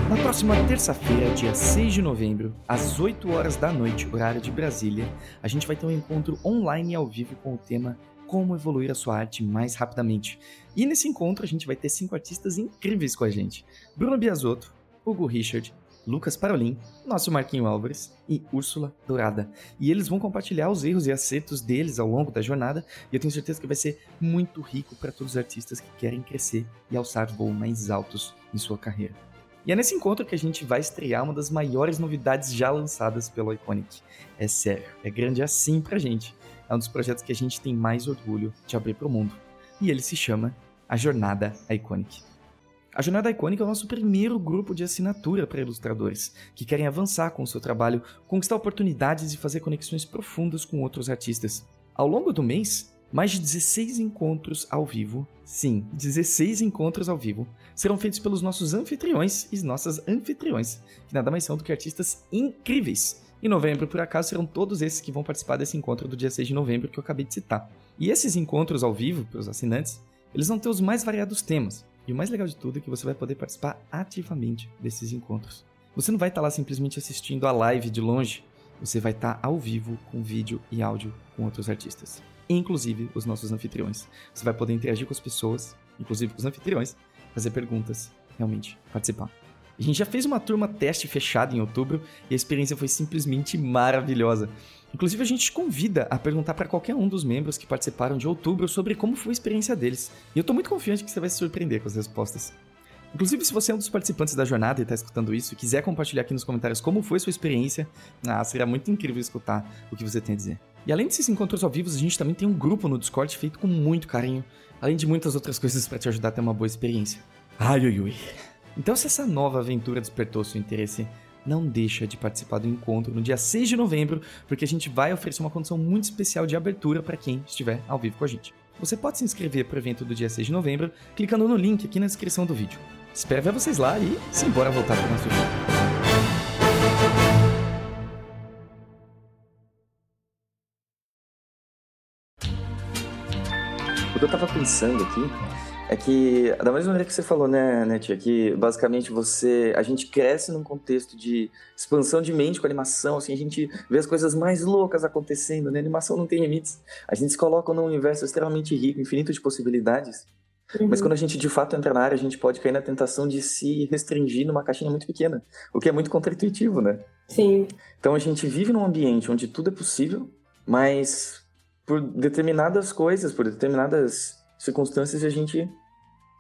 S2: Na próxima terça-feira, dia 6 de novembro, às 8 horas da noite, horário de Brasília, a gente vai ter um encontro online e ao vivo com o tema Como evoluir a sua arte mais rapidamente. E nesse encontro a gente vai ter cinco artistas incríveis com a gente: Bruno Biasotto, Hugo Richard, Lucas Parolin, nosso Marquinho Álvares e Úrsula Dourada. E eles vão compartilhar os erros e acertos deles ao longo da jornada, e eu tenho certeza que vai ser muito rico para todos os artistas que querem crescer e alçar voos mais altos em sua carreira. E é nesse encontro que a gente vai estrear uma das maiores novidades já lançadas pelo Iconic. É sério, é grande assim pra gente. É um dos projetos que a gente tem mais orgulho de abrir pro mundo. E ele se chama A Jornada Iconic. A Jornada Icônica é o nosso primeiro grupo de assinatura para ilustradores que querem avançar com o seu trabalho, conquistar oportunidades e fazer conexões profundas com outros artistas. Ao longo do mês, mais de 16 encontros ao vivo, sim, 16 encontros ao vivo, serão feitos pelos nossos anfitriões e nossas anfitriões, que nada mais são do que artistas incríveis. Em novembro, por acaso, serão todos esses que vão participar desse encontro do dia 6 de novembro que eu acabei de citar. E esses encontros ao vivo, para os assinantes, eles vão ter os mais variados temas, e o mais legal de tudo é que você vai poder participar ativamente desses encontros. Você não vai estar lá simplesmente assistindo a live de longe, você vai estar ao vivo com vídeo e áudio com outros artistas, inclusive os nossos anfitriões. Você vai poder interagir com as pessoas, inclusive com os anfitriões, fazer perguntas, realmente participar. A gente já fez uma turma teste fechada em outubro e a experiência foi simplesmente maravilhosa. Inclusive, a gente te convida a perguntar para qualquer um dos membros que participaram de outubro sobre como foi a experiência deles. E eu estou muito confiante que você vai se surpreender com as respostas. Inclusive, se você é um dos participantes da jornada e está escutando isso e quiser compartilhar aqui nos comentários como foi sua experiência, ah, seria muito incrível escutar o que você tem a dizer. E além desses encontros ao vivo, a gente também tem um grupo no Discord feito com muito carinho, além de muitas outras coisas para te ajudar a ter uma boa experiência. Ai, ui, ui. Então, se essa nova aventura despertou seu interesse, não deixa de participar do encontro no dia 6 de novembro, porque a gente vai oferecer uma condição muito especial de abertura para quem estiver ao vivo com a gente. Você pode se inscrever para o evento do dia 6 de novembro clicando no link aqui na descrição do vídeo. Espero ver vocês lá e simbora voltar para o nosso vídeo.
S5: Eu tava pensando aqui é que, da mesma maneira que você falou, né, né, tia, que basicamente você, a gente cresce num contexto de expansão de mente com animação, assim, a gente vê as coisas mais loucas acontecendo, né, a animação não tem limites, a gente se coloca num universo extremamente rico, infinito de possibilidades, uhum. mas quando a gente de fato entra na área, a gente pode cair na tentação de se restringir numa caixinha muito pequena, o que é muito contraintuitivo, né?
S6: Sim.
S5: Então a gente vive num ambiente onde tudo é possível, mas por determinadas coisas, por determinadas circunstâncias, a gente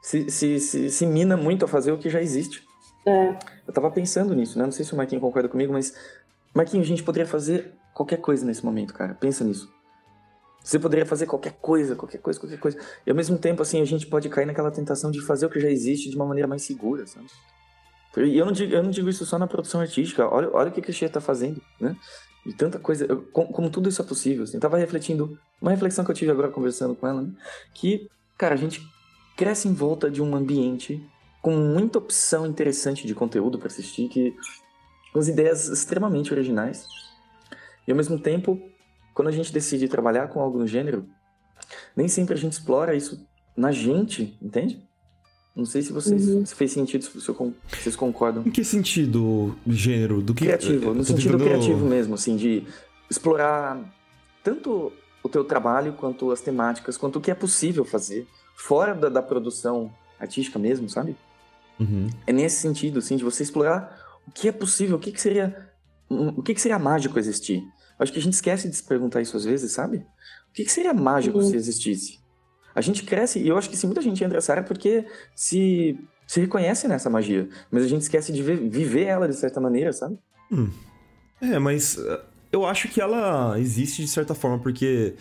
S5: se, se, se, se mina muito a fazer o que já existe.
S6: É.
S5: Eu tava pensando nisso, né? Não sei se o Marquinhos concorda comigo, mas. Marquinhos, a gente poderia fazer qualquer coisa nesse momento, cara. Pensa nisso. Você poderia fazer qualquer coisa, qualquer coisa, qualquer coisa. E ao mesmo tempo, assim, a gente pode cair naquela tentação de fazer o que já existe de uma maneira mais segura, sabe? E eu não digo, eu não digo isso só na produção artística. Olha, olha o que o Cristian tá fazendo, né? E tanta coisa. Eu, como, como, tudo isso é possível, assim. Eu tava refletindo. Uma reflexão que eu tive agora conversando com ela, né? Que, cara, a gente cresce em volta de um ambiente com muita opção interessante de conteúdo para assistir, que com as ideias extremamente originais. E ao mesmo tempo, quando a gente decide trabalhar com algo no gênero, nem sempre a gente explora isso na gente, entende? Não sei se vocês uhum. se fez sentido, se vocês concordam.
S3: Em que sentido gênero? Do que
S5: criativo, no sentido criativo mesmo, assim, de explorar tanto o teu trabalho quanto as temáticas, quanto o que é possível fazer fora da, da produção artística mesmo, sabe?
S3: Uhum.
S5: É nesse sentido, assim, de você explorar o que é possível, o que, que seria. O que, que seria mágico existir? Acho que a gente esquece de se perguntar isso às vezes, sabe? O que, que seria mágico uhum. se existisse? A gente cresce, e eu acho que se muita gente entra nessa área é porque se, se reconhece nessa magia, mas a gente esquece de ver, viver ela de certa maneira, sabe?
S3: Hum. É, mas uh, eu acho que ela existe de certa forma, porque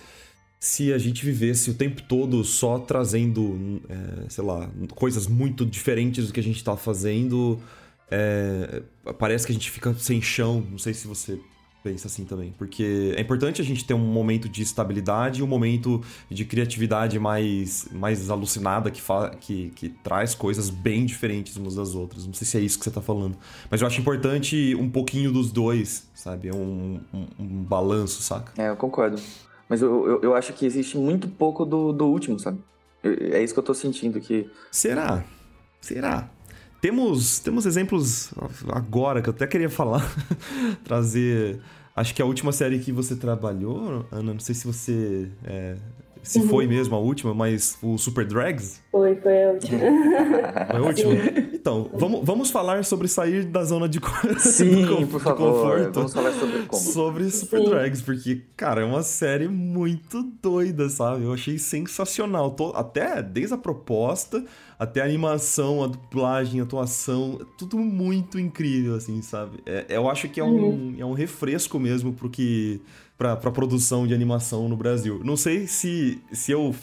S3: se a gente vivesse o tempo todo só trazendo, é, sei lá, coisas muito diferentes do que a gente tá fazendo, é, parece que a gente fica sem chão. Não sei se você pensa assim também. Porque é importante a gente ter um momento de estabilidade e um momento de criatividade mais, mais alucinada que, que, que traz coisas bem diferentes umas das outras. Não sei se é isso que você tá falando. Mas eu acho importante um pouquinho dos dois, sabe? É um, um, um balanço, saca?
S2: É, eu concordo. Mas eu, eu, eu, acho que existe muito pouco do, do último, sabe? É isso que eu tô sentindo que.
S3: Será? Será? Temos, temos exemplos agora que eu até queria falar, <laughs> trazer. Acho que a última série que você trabalhou, Ana, não sei se você. É, se uhum. foi mesmo a última, mas o Super Drags?
S5: Foi, foi a última. <laughs>
S3: Foi a última? Então, vamos, vamos falar sobre sair da zona de, <laughs>
S2: Sim, de, por favor, conforto. Vamos falar sobre como.
S3: Sobre Super Sim. Drags, porque, cara, é uma série muito doida, sabe? Eu achei sensacional. Até desde a proposta até a animação, a dublagem, a atuação, tudo muito incrível, assim, sabe? É, eu acho que é um, uhum. é um refresco mesmo pro que. Pra, produção de animação no Brasil. Não sei se, se eu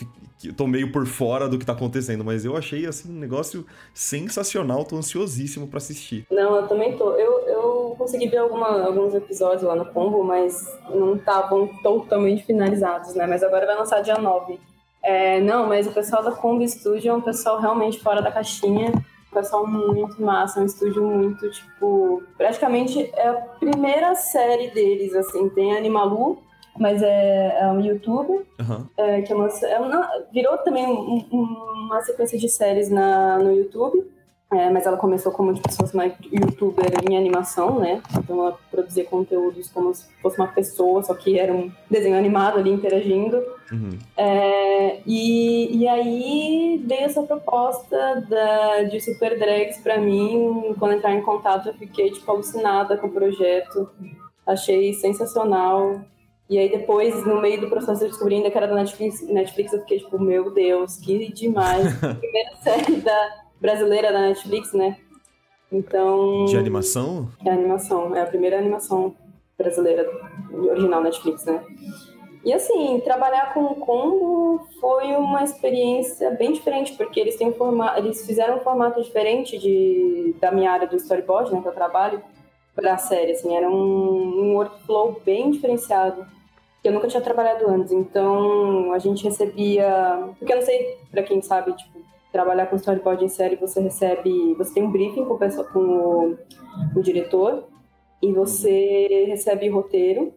S3: tô meio por fora do que tá acontecendo, mas eu achei assim um negócio sensacional, tô ansiosíssimo para assistir.
S5: Não, eu também tô. Eu, eu consegui ver alguma, alguns episódios lá no Combo, mas não estavam totalmente finalizados, né? Mas agora vai lançar dia 9. É, não, mas o pessoal da Kombi Studio é um pessoal realmente fora da caixinha. Um pessoal muito massa, é um estúdio muito, tipo... Praticamente é a primeira série deles, assim. Tem Animalu, mas é, é um youtuber, uhum. é, que é uma, é uma, virou também um, um, uma sequência de séries na, no YouTube. É, mas ela começou como tipo, se fosse uma youtuber em animação, né? Então ela produzia conteúdos como se fosse uma pessoa, só que era um desenho animado ali interagindo. Uhum. É, e, e aí veio essa proposta da, de Super Drags pra mim. Quando entrar em contato, eu fiquei tipo, alucinada com o projeto. Achei sensacional. E aí depois, no meio do processo, eu descobri ainda que era da Netflix, Netflix eu fiquei tipo, meu Deus, que demais. <laughs> Primeira série da brasileira da Netflix, né? Então.
S3: De animação?
S5: É animação. É a primeira animação brasileira, original Netflix, né? E assim, trabalhar com o Combo foi uma experiência bem diferente, porque eles têm um formato, eles fizeram um formato diferente de, da minha área do storyboard, né, que eu trabalho, para a série, assim, era um, um workflow bem diferenciado, que eu nunca tinha trabalhado antes. Então, a gente recebia, porque eu não sei para quem sabe, tipo, trabalhar com storyboard em série, você recebe, você tem um briefing com, o, com o, o diretor e você recebe o roteiro,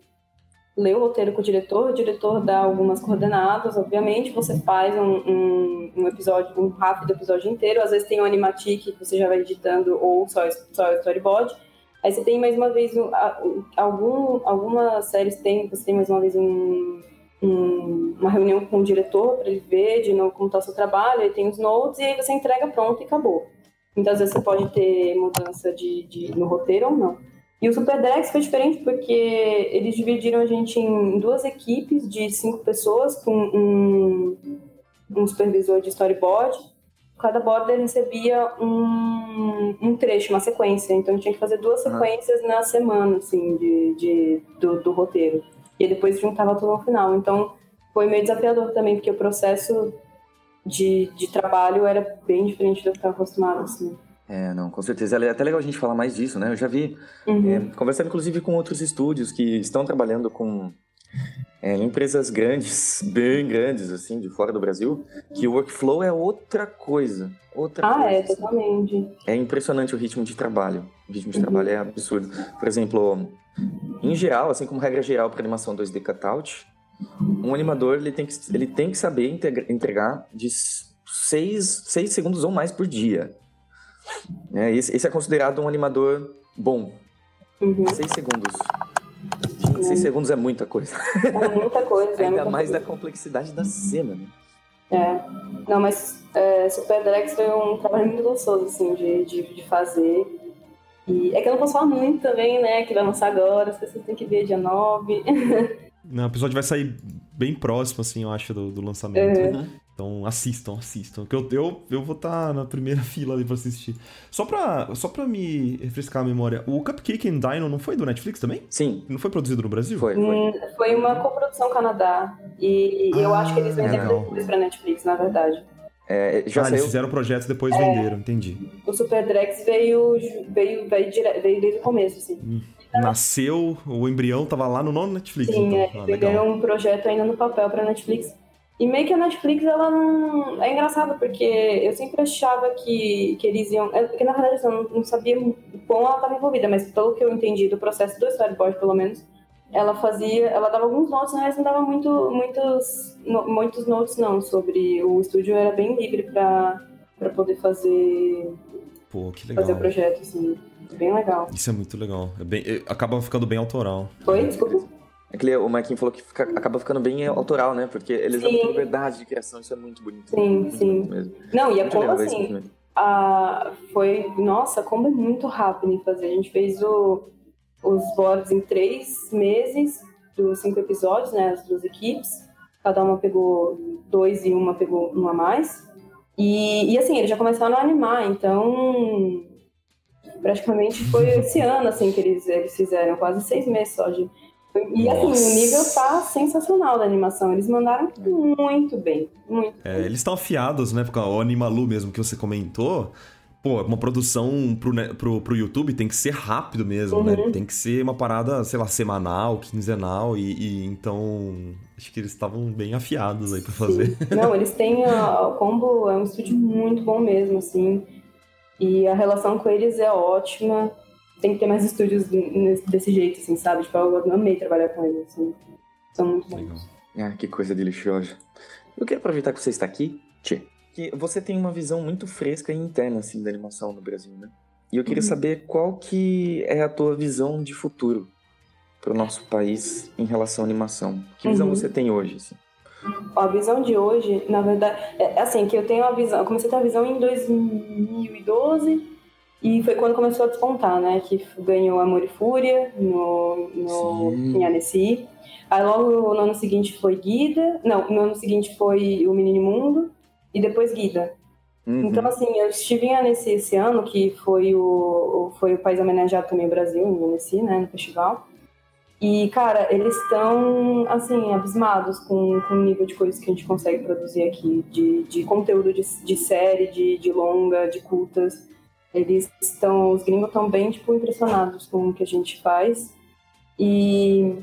S5: lê o roteiro com o diretor, o diretor dá algumas coordenadas, obviamente, você faz um, um, um episódio, um rápido episódio inteiro, às vezes tem um animatic que você já vai editando ou só, só storyboard, aí você tem mais uma vez, algum, algumas séries tem, você tem mais uma vez um um, uma reunião com o diretor para ele ver de novo como está o seu trabalho, ele tem os notes e aí você entrega pronto e acabou. Muitas vezes você pode ter mudança de, de no roteiro ou não. E o Super Dex foi diferente porque eles dividiram a gente em duas equipes de cinco pessoas com um, um supervisor de storyboard. Cada border recebia um, um trecho, uma sequência. Então tinha que fazer duas sequências na semana, assim, de, de do, do roteiro e depois juntava tudo no final. Então foi meio desafiador também, porque o processo de, de trabalho era bem diferente do que eu estava acostumado, assim.
S2: É, não, com certeza. É até legal a gente falar mais disso, né? Eu já vi, uhum. é, conversando inclusive com outros estúdios que estão trabalhando com é, empresas grandes, <laughs> bem grandes, assim, de fora do Brasil, que o workflow é outra coisa. Outra
S5: ah,
S2: coisa,
S5: é, totalmente.
S2: É impressionante o ritmo de trabalho. O ritmo de uhum. trabalho é absurdo. Por exemplo, em geral, assim como regra geral para animação 2D cutout, um animador ele tem que, ele tem que saber entregar de 6, 6 segundos ou mais por dia. É, esse, esse, é considerado um animador bom. 6 uhum. segundos. 6 uhum. segundos é muita coisa.
S5: É muita coisa.
S2: Ainda
S5: é muita
S2: mais
S5: coisa.
S2: da complexidade da cena, né?
S5: É. Não, mas é, Super Drex foi um trabalho muito gostoso, assim, de, de, de fazer. E é que eu não posso falar muito também, né? Que vai lançar agora, as pessoas têm que ver dia 9. <laughs>
S3: Não, o episódio vai sair bem próximo, assim, eu acho, do, do lançamento. Uhum. Então assistam, assistam. Que eu, eu, eu vou estar tá na primeira <laughs> fila ali pra assistir. Só pra, só pra me refrescar a memória, o Cupcake and Dino não foi do Netflix também?
S2: Sim.
S3: Não foi produzido no Brasil?
S2: Foi, foi.
S5: Hum, foi uma coprodução Canadá. E, e ah, eu acho que eles vendem pra Netflix, na verdade.
S3: É, já ah, saiu... eles fizeram projetos e depois é, venderam, entendi.
S5: O Super Drex veio, veio, veio, dire... veio desde o começo, assim. Hum.
S3: Nasceu, o embrião tava lá no nono Netflix.
S5: Sim, então. é, ah, um projeto ainda no papel pra Netflix. E meio que a Netflix, ela não. É engraçado, porque eu sempre achava que, que eles iam. É, porque na verdade eu não, não sabia o quão ela estava envolvida, mas pelo que eu entendi do processo do storyboard, pelo menos, ela fazia. Ela dava alguns notes, mas não dava muito, muitos, no, muitos notes, não, sobre. O estúdio era bem livre para poder fazer.
S3: Pô, que legal.
S5: Fazer o projeto, assim. Bem legal.
S3: Isso é muito legal. É bem, é, acaba ficando bem autoral.
S5: Foi? Desculpa.
S2: É que o Marquinhos falou que fica, acaba ficando bem autoral, né? Porque eles sim. dão liberdade de criação, isso é muito bonito.
S5: Sim,
S2: muito
S5: sim. Mesmo. Não, e é como assim, a, foi, nossa, como é muito rápido em fazer. A gente fez o, os boards em três meses, dos cinco episódios, né? As duas equipes. Cada uma pegou dois e uma pegou um a mais. E, e assim, eles já começaram a animar, então praticamente foi <laughs> esse ano assim que eles, eles fizeram, quase seis meses só de e assim, Nossa. o nível tá sensacional da animação. Eles mandaram muito bem. Muito
S3: é,
S5: bem.
S3: eles estão afiados, né? Porque o Animalu mesmo que você comentou. Pô, uma produção pro, pro, pro YouTube tem que ser rápido mesmo, né? uhum. né? Tem que ser uma parada, sei lá, semanal, quinzenal. E, e então. Acho que eles estavam bem afiados aí pra fazer.
S5: Sim. <laughs> Não, eles têm. A, o Combo é um estúdio muito bom mesmo, assim. E a relação com eles é ótima tem que ter mais estúdios desse jeito, assim, sabe? Tipo, eu amei trabalhar com eles, assim. São muito bons.
S2: Ah, que coisa deliciosa. Eu quero aproveitar que você está aqui, Tchê, que você tem uma visão muito fresca e interna, assim, da animação no Brasil, né? E eu queria uhum. saber qual que é a tua visão de futuro para o nosso país em relação à animação. Que visão uhum. você tem hoje, assim?
S5: A visão de hoje, na verdade, é assim, que eu tenho a visão, eu comecei a ter a visão em 2012, e foi quando começou a despontar, né? Que ganhou Amor e Fúria no, no, em Annecy. Aí logo no ano seguinte foi Guida. Não, no ano seguinte foi O Menino Mundo. E depois Guida. Uhum. Então, assim, eu estive em Annecy esse ano, que foi o, foi o país homenageado também Brasil, em Annecy, né? No festival. E, cara, eles estão, assim, abismados com, com o nível de coisas que a gente consegue produzir aqui, de, de conteúdo de, de série, de, de longa, de curtas. Eles estão, os gringos estão bem, tipo, impressionados com o que a gente faz. E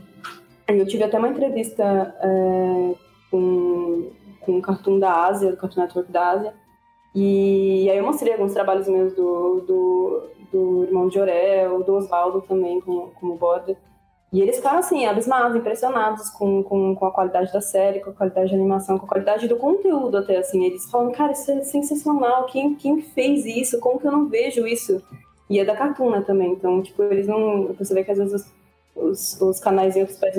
S5: eu tive até uma entrevista é, com um cartoon da Ásia, do Cartoon Network da Ásia. E aí eu mostrei alguns trabalhos meus do, do, do irmão de Orel, do Oswaldo também, como, como border. E eles ficaram assim, abismados, impressionados com, com, com a qualidade da série, com a qualidade da animação, com a qualidade do conteúdo até, assim. Eles falam, cara, isso é sensacional, quem, quem fez isso? Como que eu não vejo isso? E é da Cartoon, né, também. Então, tipo, eles não... Você vê que às vezes os, os, os canais e os pés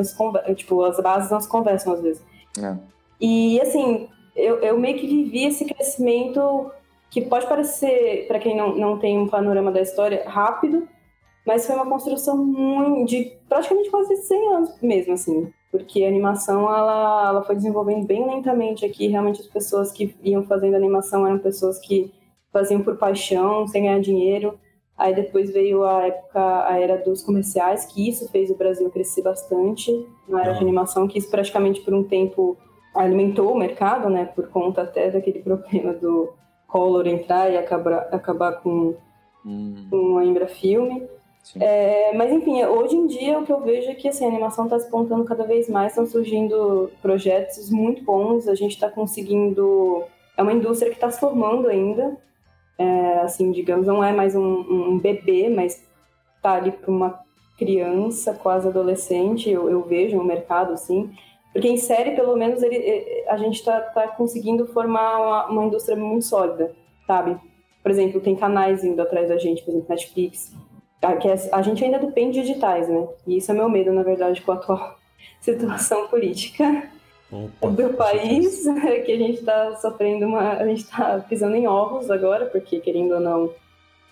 S5: tipo, as bases não se conversam às vezes. É. E, assim, eu, eu meio que vivi esse crescimento que pode parecer, para quem não, não tem um panorama da história, rápido, mas foi uma construção muito de praticamente quase 100 anos mesmo, assim. Porque a animação, ela, ela foi desenvolvendo bem lentamente aqui. Realmente as pessoas que iam fazendo animação eram pessoas que faziam por paixão, sem ganhar dinheiro. Aí depois veio a época, a era dos comerciais, que isso fez o Brasil crescer bastante na era de animação, que isso praticamente por um tempo alimentou o mercado, né? Por conta até daquele problema do Collor entrar e acabar, acabar com, hum. com a Embrafilme. É, mas enfim, hoje em dia o que eu vejo é que assim, a animação está despontando cada vez mais, estão surgindo projetos muito bons, a gente está conseguindo. É uma indústria que está se formando ainda. É, assim, digamos, não é mais um, um bebê, mas está ali para uma criança, quase adolescente, eu, eu vejo no mercado, assim. Porque em série, pelo menos, ele, a gente está tá conseguindo formar uma, uma indústria muito sólida, sabe? Por exemplo, tem canais indo atrás da gente, por exemplo, Netflix, que a gente ainda depende de digitais, né? E isso é meu medo, na verdade, com a atual <laughs> situação política Opa, do país, <laughs> que a gente está sofrendo uma. A gente está pisando em ovos agora, porque, querendo ou não,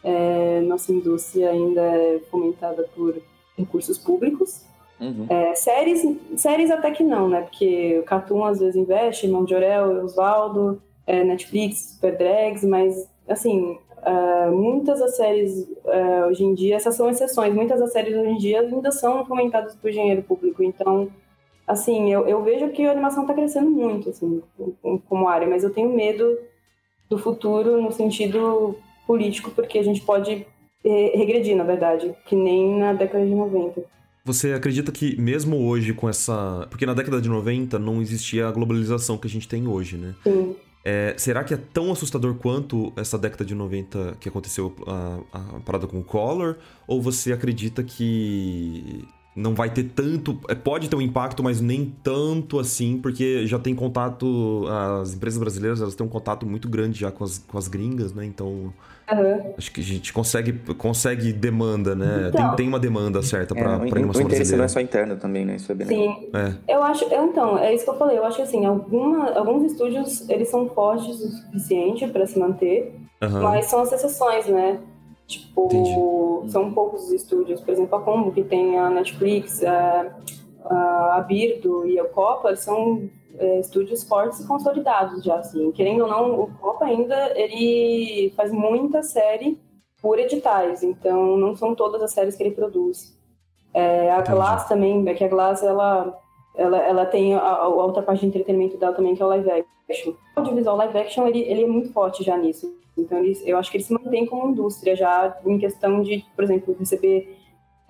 S5: é, nossa indústria ainda é fomentada por recursos públicos. Uhum. É, séries, séries até que não, né? Porque o Cartoon às vezes investe, Irmão de Orel, Oswaldo, é, Netflix, Super Drags, mas assim, Uh, muitas das séries uh, hoje em dia, essas são exceções, muitas das séries hoje em dia ainda são fomentadas por dinheiro público. Então, assim, eu, eu vejo que a animação está crescendo muito, assim, como área, mas eu tenho medo do futuro no sentido político, porque a gente pode eh, regredir, na verdade, que nem na década de 90.
S3: Você acredita que mesmo hoje com essa. Porque na década de 90 não existia a globalização que a gente tem hoje, né?
S5: Sim.
S3: É, será que é tão assustador quanto essa década de 90 que aconteceu a, a parada com o Collor? Ou você acredita que não vai ter tanto. É, pode ter um impacto, mas nem tanto assim, porque já tem contato. As empresas brasileiras elas têm um contato muito grande já com as, com as gringas, né? Então. Uhum. Acho que a gente consegue, consegue demanda, né? Então, tem, tem uma demanda certa para é, animação brasileira. O interesse
S2: não é só interno também, né? Isso é bem
S5: Sim. É. Eu acho, então, é isso que eu falei. Eu acho assim, alguma, alguns estúdios, eles são fortes o suficiente para se manter, uhum. mas são as exceções, né? Tipo, Entendi. são poucos os estúdios, por exemplo, a Combo, que tem a Netflix, a, a Birdo e a Copa, são é, estúdios fortes e consolidados já, assim. Querendo ou não, o Copa ainda, ele faz muita série por editais, então não são todas as séries que ele produz. É, a Glass também, é que a Glass, ela, ela, ela tem a, a, outra parte de entretenimento dela também, que é o live action. O audiovisual live action, ele, ele é muito forte já nisso. Então, eles, eu acho que eles se mantêm como indústria já em questão de, por exemplo, receber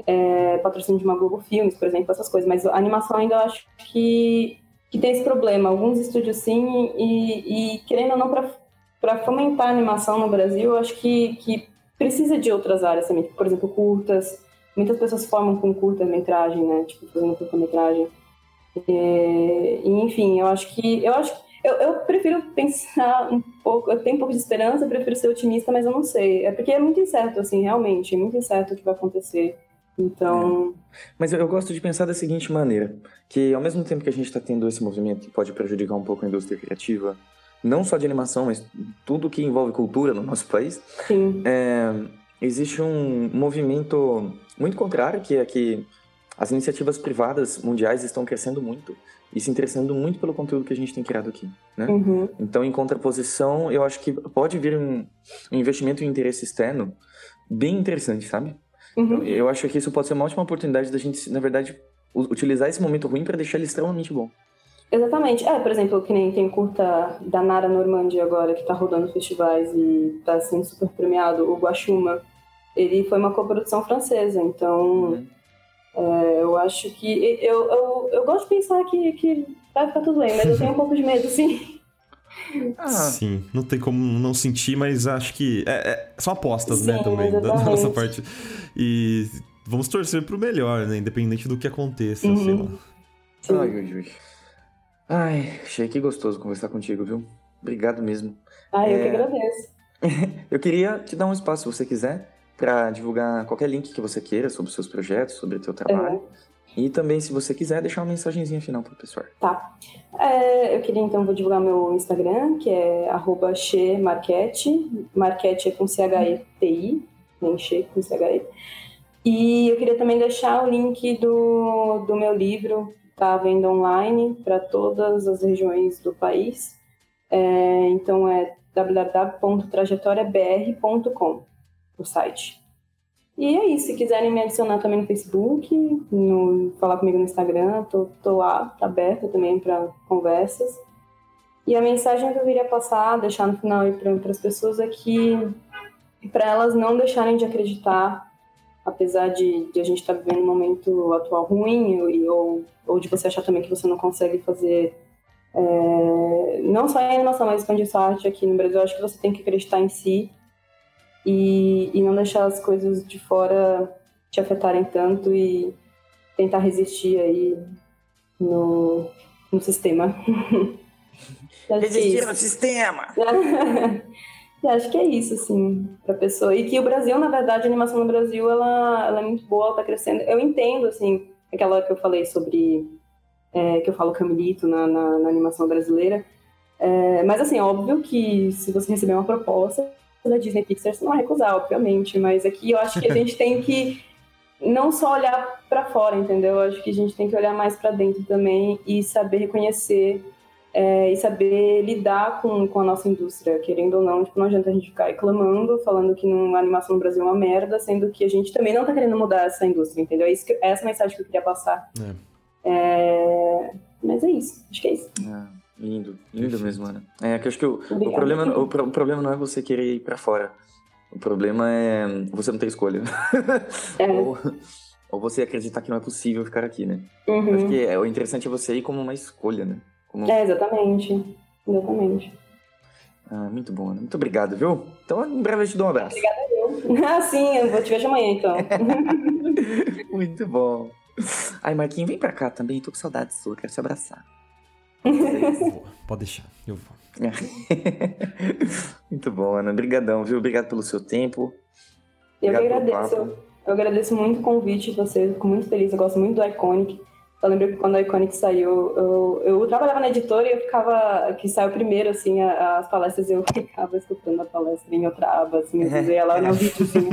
S5: é, patrocínio de uma Globo Filmes, por exemplo, essas coisas. Mas a animação ainda eu acho que, que tem esse problema. Alguns estúdios sim, e, e querendo ou não, para fomentar a animação no Brasil, eu acho que, que precisa de outras áreas também. Por exemplo, curtas. Muitas pessoas formam com curta-metragem, né? Tipo, fazendo curta-metragem. É, enfim, eu acho que eu acho eu, eu, prefiro pensar <laughs> um pouco, eu tenho um pouco de esperança, eu prefiro ser otimista, mas eu não sei. É porque é muito incerto, assim, realmente, é muito incerto o que vai acontecer. Então.
S2: É. Mas eu gosto de pensar da seguinte maneira: que ao mesmo tempo que a gente está tendo esse movimento que pode prejudicar um pouco a indústria criativa, não só de animação, mas tudo que envolve cultura no nosso país, é, existe um movimento muito contrário, que é que as iniciativas privadas mundiais estão crescendo muito e se interessando muito pelo conteúdo que a gente tem criado aqui, né? Uhum. Então, em contraposição, eu acho que pode vir um, um investimento em interesse externo bem interessante, sabe? Uhum. Eu acho que isso pode ser uma ótima oportunidade da gente, na verdade, utilizar esse momento ruim para deixar ele extremamente bom.
S5: Exatamente. É, por exemplo, que nem tem curta da Nara Normandia agora, que está rodando festivais e está sendo super premiado, o Guaxuma. Ele foi uma coprodução francesa, então... Uhum é, eu acho que. Eu, eu, eu gosto de pensar que, que vai ficar tudo bem, mas eu tenho um pouco de medo, sim.
S3: Ah. Sim, não tem como não sentir, mas acho que. É, é, são apostas, né, sim, né, também, exatamente. da nossa parte. E vamos torcer pro melhor, né? Independente do que aconteça, uhum. sei lá.
S2: Sim. Ai, ui, ui. Ai, achei que gostoso conversar contigo, viu? Obrigado mesmo.
S5: Ai, eu que é, agradeço. <laughs>
S2: eu queria te dar um espaço, se você quiser para divulgar qualquer link que você queira sobre os seus projetos, sobre o teu trabalho. É. E também, se você quiser, deixar uma mensagenzinha final para o pessoal.
S5: Tá. É, eu queria, então, vou divulgar meu Instagram, que é arroba Marquete. Marquete é com C-H-E-T-I, nem Che com C-H-E. E eu queria também deixar o link do, do meu livro, tá à venda online, para todas as regiões do país. É, então, é www.trajetoriabr.com o site. E é isso. Se quiserem me adicionar também no Facebook, no, falar comigo no Instagram, tô, tô lá, tá aberta também para conversas. E a mensagem que eu queria passar, deixar no final para as pessoas é que para elas não deixarem de acreditar, apesar de, de a gente estar tá vivendo um momento atual ruim, ou, ou de você achar também que você não consegue fazer é, não só em animação, mas expandir sua arte aqui no Brasil, eu acho que você tem que acreditar em si e, e não deixar as coisas de fora te afetarem tanto e tentar resistir aí no, no sistema. <laughs>
S2: Resistir no sistema! <laughs>
S5: acho que é isso, assim, pra pessoa. E que o Brasil, na verdade, a animação no Brasil, ela, ela é muito boa, ela tá crescendo. Eu entendo, assim, aquela que eu falei sobre... É, que eu falo Camilito na, na, na animação brasileira. É, mas, assim, óbvio que se você receber uma proposta, da Disney Pixar, você não vai recusar, obviamente, mas aqui eu acho que a gente tem que não só olhar para fora, entendeu? Eu acho que a gente tem que olhar mais para dentro também e saber reconhecer é, e saber lidar com, com a nossa indústria, querendo ou não, tipo, não adianta a gente ficar reclamando, falando que a animação no Brasil é uma merda, sendo que a gente também não tá querendo mudar essa indústria, entendeu? É, isso que, é essa mensagem que eu queria passar. É. É, mas é isso, acho que é isso. É.
S7: Lindo, lindo Perfeito. mesmo, Ana. É, que eu acho que o, o, problema, o, o, problema não é você querer ir para fora. O problema é você não ter escolha. É. <laughs> ou, ou, você acreditar que não é possível ficar aqui, né? Uhum. Acho que é, o interessante é você ir como uma escolha, né? Como...
S5: É, exatamente. Exatamente.
S7: Ah, muito bom, Ana. Muito obrigado, viu? Então, em breve eu te dou um abraço.
S5: Obrigada, eu. <laughs> Ah, sim, eu vou te ver amanhã, então. <laughs>
S7: muito bom. Ai, Marquinhos, vem pra cá também. Tô com saudade sua, quero te abraçar.
S3: Pode deixar, eu vou. <laughs>
S7: muito bom, Ana. Obrigadão, viu? Obrigado pelo seu tempo.
S5: Eu que agradeço. Eu agradeço muito o convite de vocês. Fico muito feliz. Eu gosto muito do Iconic. Eu lembro que quando a Iconic saiu, eu, eu trabalhava na editora e eu ficava, que saiu primeiro, assim, as palestras, eu <laughs> ficava escutando a palestra em outra aba, assim, eu via lá no <laughs> videozinho.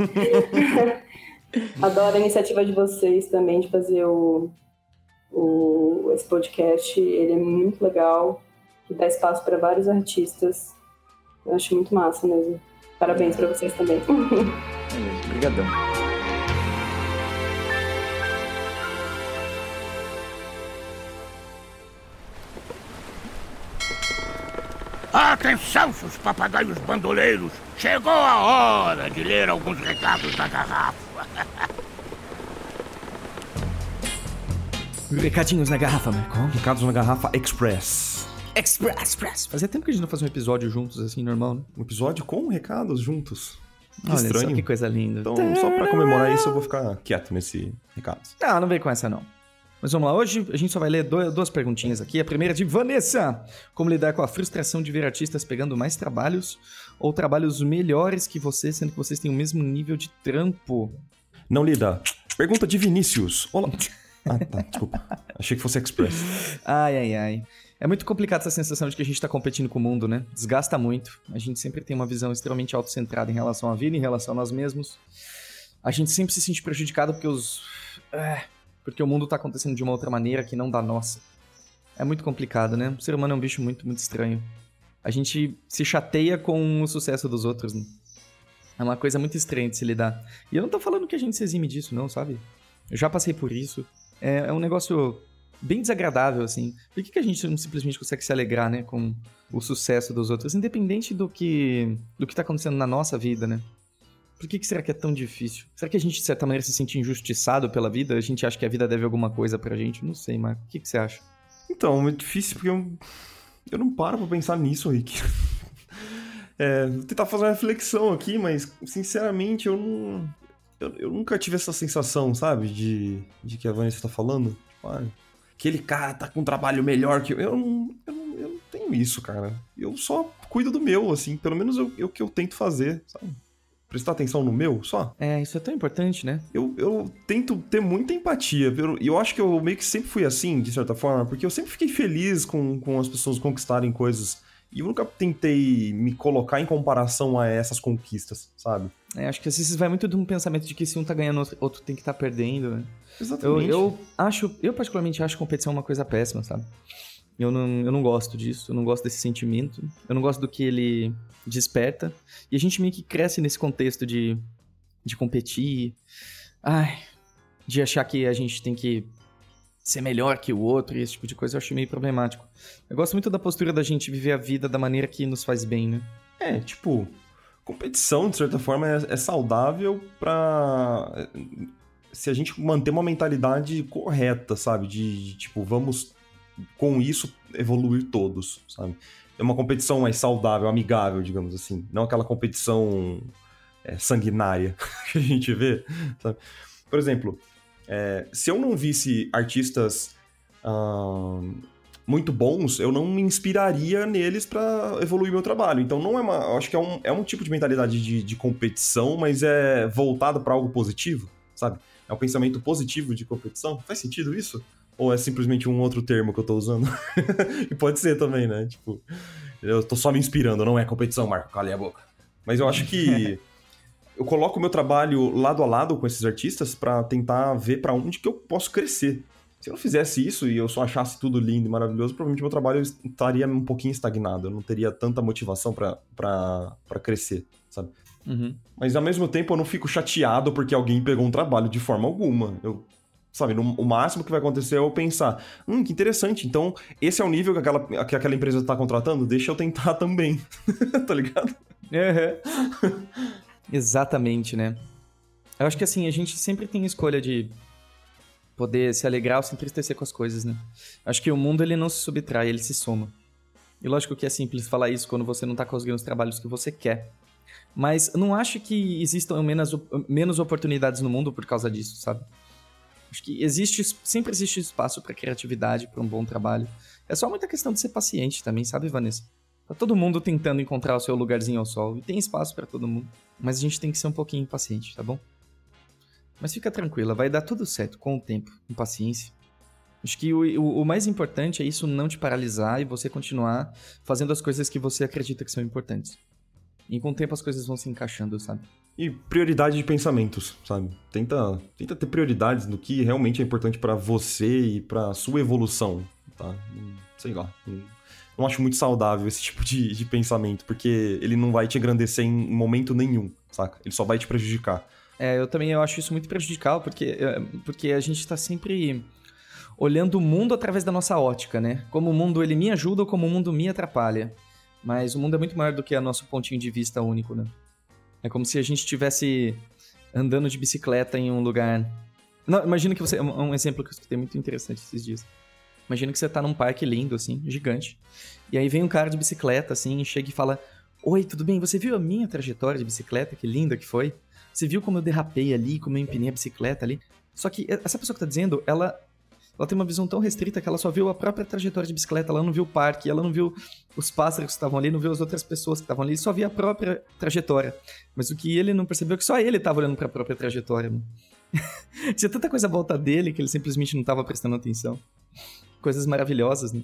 S5: Adoro a iniciativa de vocês também de fazer o, o, esse podcast. Ele é muito legal, que dá espaço para vários artistas. Eu acho muito massa mesmo. Parabéns para vocês também.
S7: Obrigadão.
S1: Atenção, seus papagaios bandoleiros! Chegou a hora de ler alguns recados da garrafa. <laughs>
S2: Recadinhos na garrafa, Marcon.
S3: Recados na garrafa Express.
S2: Express, Express. Fazia tempo que a gente não fazia um episódio juntos, assim, normal, né?
S3: Um episódio com recados juntos.
S2: Que Olha estranho. Só, que coisa linda.
S3: Então, só pra comemorar isso, eu vou ficar quieto nesse recado.
S2: Ah, não vem com essa, não. Mas vamos lá, hoje a gente só vai ler duas perguntinhas aqui. A primeira é de Vanessa: Como lidar com a frustração de ver artistas pegando mais trabalhos ou trabalhos melhores que você, sendo que vocês têm o mesmo nível de trampo?
S3: Não lida. Pergunta de Vinícius. Olá. <laughs> Ah, tá, desculpa. Achei que fosse Express.
S2: Ai, ai, ai. É muito complicado essa sensação de que a gente tá competindo com o mundo, né? Desgasta muito. A gente sempre tem uma visão extremamente autocentrada em relação à vida, em relação a nós mesmos. A gente sempre se sente prejudicado porque os. É, porque o mundo tá acontecendo de uma outra maneira que não da nossa. É muito complicado, né? O ser humano é um bicho muito, muito estranho. A gente se chateia com o sucesso dos outros, né? É uma coisa muito estranha de se lidar. E eu não tô falando que a gente se exime disso, não, sabe? Eu já passei por isso. É, é um negócio bem desagradável, assim. Por que, que a gente não simplesmente consegue se alegrar, né, com o sucesso dos outros, independente do que do que tá acontecendo na nossa vida, né? Por que, que será que é tão difícil? Será que a gente, de certa maneira, se sente injustiçado pela vida? A gente acha que a vida deve alguma coisa pra gente? Não sei, mas o que, que você acha?
S3: Então, é difícil porque eu, eu não paro pra pensar nisso, Rick. <laughs> É, vou tentar fazer uma reflexão aqui, mas, sinceramente, eu não eu, eu, nunca tive essa sensação, sabe? De, de que a Vanessa tá falando. Tipo, ah, aquele cara tá com um trabalho melhor que eu. Eu não, eu não, eu não tenho isso, cara. Eu só cuido do meu, assim. Pelo menos o eu, que eu tento fazer, sabe? Prestar atenção no meu só.
S2: É, isso é tão importante, né?
S3: Eu, eu tento ter muita empatia. E eu acho que eu meio que sempre fui assim, de certa forma, porque eu sempre fiquei feliz com, com as pessoas conquistarem coisas e eu nunca tentei me colocar em comparação a essas conquistas, sabe?
S2: É, acho que às vezes vai muito de um pensamento de que se um tá ganhando, outro tem que estar tá perdendo, né?
S3: Exatamente.
S2: Eu, eu, acho, eu particularmente acho competição uma coisa péssima, sabe? Eu não, eu não gosto disso, eu não gosto desse sentimento, eu não gosto do que ele desperta. E a gente meio que cresce nesse contexto de, de competir, ai, de achar que a gente tem que ser melhor que o outro e esse tipo de coisa eu acho meio problemático. Eu gosto muito da postura da gente viver a vida da maneira que nos faz bem, né?
S3: É, tipo, competição, de certa forma, é, é saudável pra. Se a gente manter uma mentalidade correta, sabe? De, de, tipo, vamos com isso evoluir todos, sabe? É uma competição mais saudável, amigável, digamos assim. Não aquela competição é, sanguinária <laughs> que a gente vê, sabe? Por exemplo, é, se eu não visse artistas muito bons, eu não me inspiraria neles para evoluir meu trabalho. Então não é uma. Eu acho que é um, é um tipo de mentalidade de, de competição, mas é voltado para algo positivo, sabe? É um pensamento positivo de competição. Faz sentido isso? Ou é simplesmente um outro termo que eu tô usando? <laughs> e pode ser também, né? Tipo, eu tô só me inspirando, não é competição, Marco, cala a boca. Mas eu acho que <laughs> eu coloco o meu trabalho lado a lado com esses artistas para tentar ver para onde que eu posso crescer. Se eu não fizesse isso e eu só achasse tudo lindo e maravilhoso, provavelmente meu trabalho estaria um pouquinho estagnado. Eu não teria tanta motivação para crescer, sabe?
S2: Uhum.
S3: Mas ao mesmo tempo eu não fico chateado porque alguém pegou um trabalho de forma alguma. Eu Sabe, no, o máximo que vai acontecer é eu pensar, hum, que interessante, então esse é o nível que aquela, que aquela empresa tá contratando, deixa eu tentar <laughs> também, tá ligado?
S2: Uhum. Exatamente, né? Eu acho que assim, a gente sempre tem escolha de poder se alegrar ou se entristecer com as coisas, né? Acho que o mundo ele não se subtrai, ele se soma. E lógico que é simples falar isso quando você não tá conseguindo os trabalhos que você quer. Mas não acho que existam menos, menos oportunidades no mundo por causa disso, sabe? Acho que existe, sempre existe espaço para criatividade, para um bom trabalho. É só muita questão de ser paciente também, sabe, Vanessa? Tá todo mundo tentando encontrar o seu lugarzinho ao sol e tem espaço para todo mundo, mas a gente tem que ser um pouquinho paciente, tá bom? Mas fica tranquila, vai dar tudo certo com o tempo, com paciência. Acho que o, o, o, mais importante é isso não te paralisar e você continuar fazendo as coisas que você acredita que são importantes. E com o tempo as coisas vão se encaixando, sabe?
S3: E prioridade de pensamentos, sabe? Tenta, tenta ter prioridades no que realmente é importante para você e para sua evolução, tá? Sei lá. Não acho muito saudável esse <laughs> tipo de, de pensamento, porque ele não vai te engrandecer em momento nenhum, saca? Ele só vai te prejudicar.
S2: É, eu também eu acho isso muito prejudicial, porque, é, porque a gente tá sempre olhando o mundo através da nossa ótica, né? Como o mundo ele me ajuda ou como o mundo me atrapalha. Mas o mundo é muito maior do que o nosso pontinho de vista único, né? É como se a gente estivesse andando de bicicleta em um lugar. Não, imagina que você. Um exemplo que eu escutei muito interessante esses dias. Imagina que você tá num parque lindo, assim, gigante. E aí vem um cara de bicicleta, assim, e chega e fala: Oi, tudo bem? Você viu a minha trajetória de bicicleta? Que linda que foi? Você viu como eu derrapei ali, como eu empinei a bicicleta ali? Só que essa pessoa que tá dizendo, ela ela tem uma visão tão restrita que ela só viu a própria trajetória de bicicleta, ela não viu o parque, ela não viu os pássaros que estavam ali, não viu as outras pessoas que estavam ali, só via a própria trajetória. Mas o que ele não percebeu é que só ele estava olhando para a própria trajetória. <laughs> Tinha tanta coisa à volta dele que ele simplesmente não estava prestando atenção. Coisas maravilhosas, né?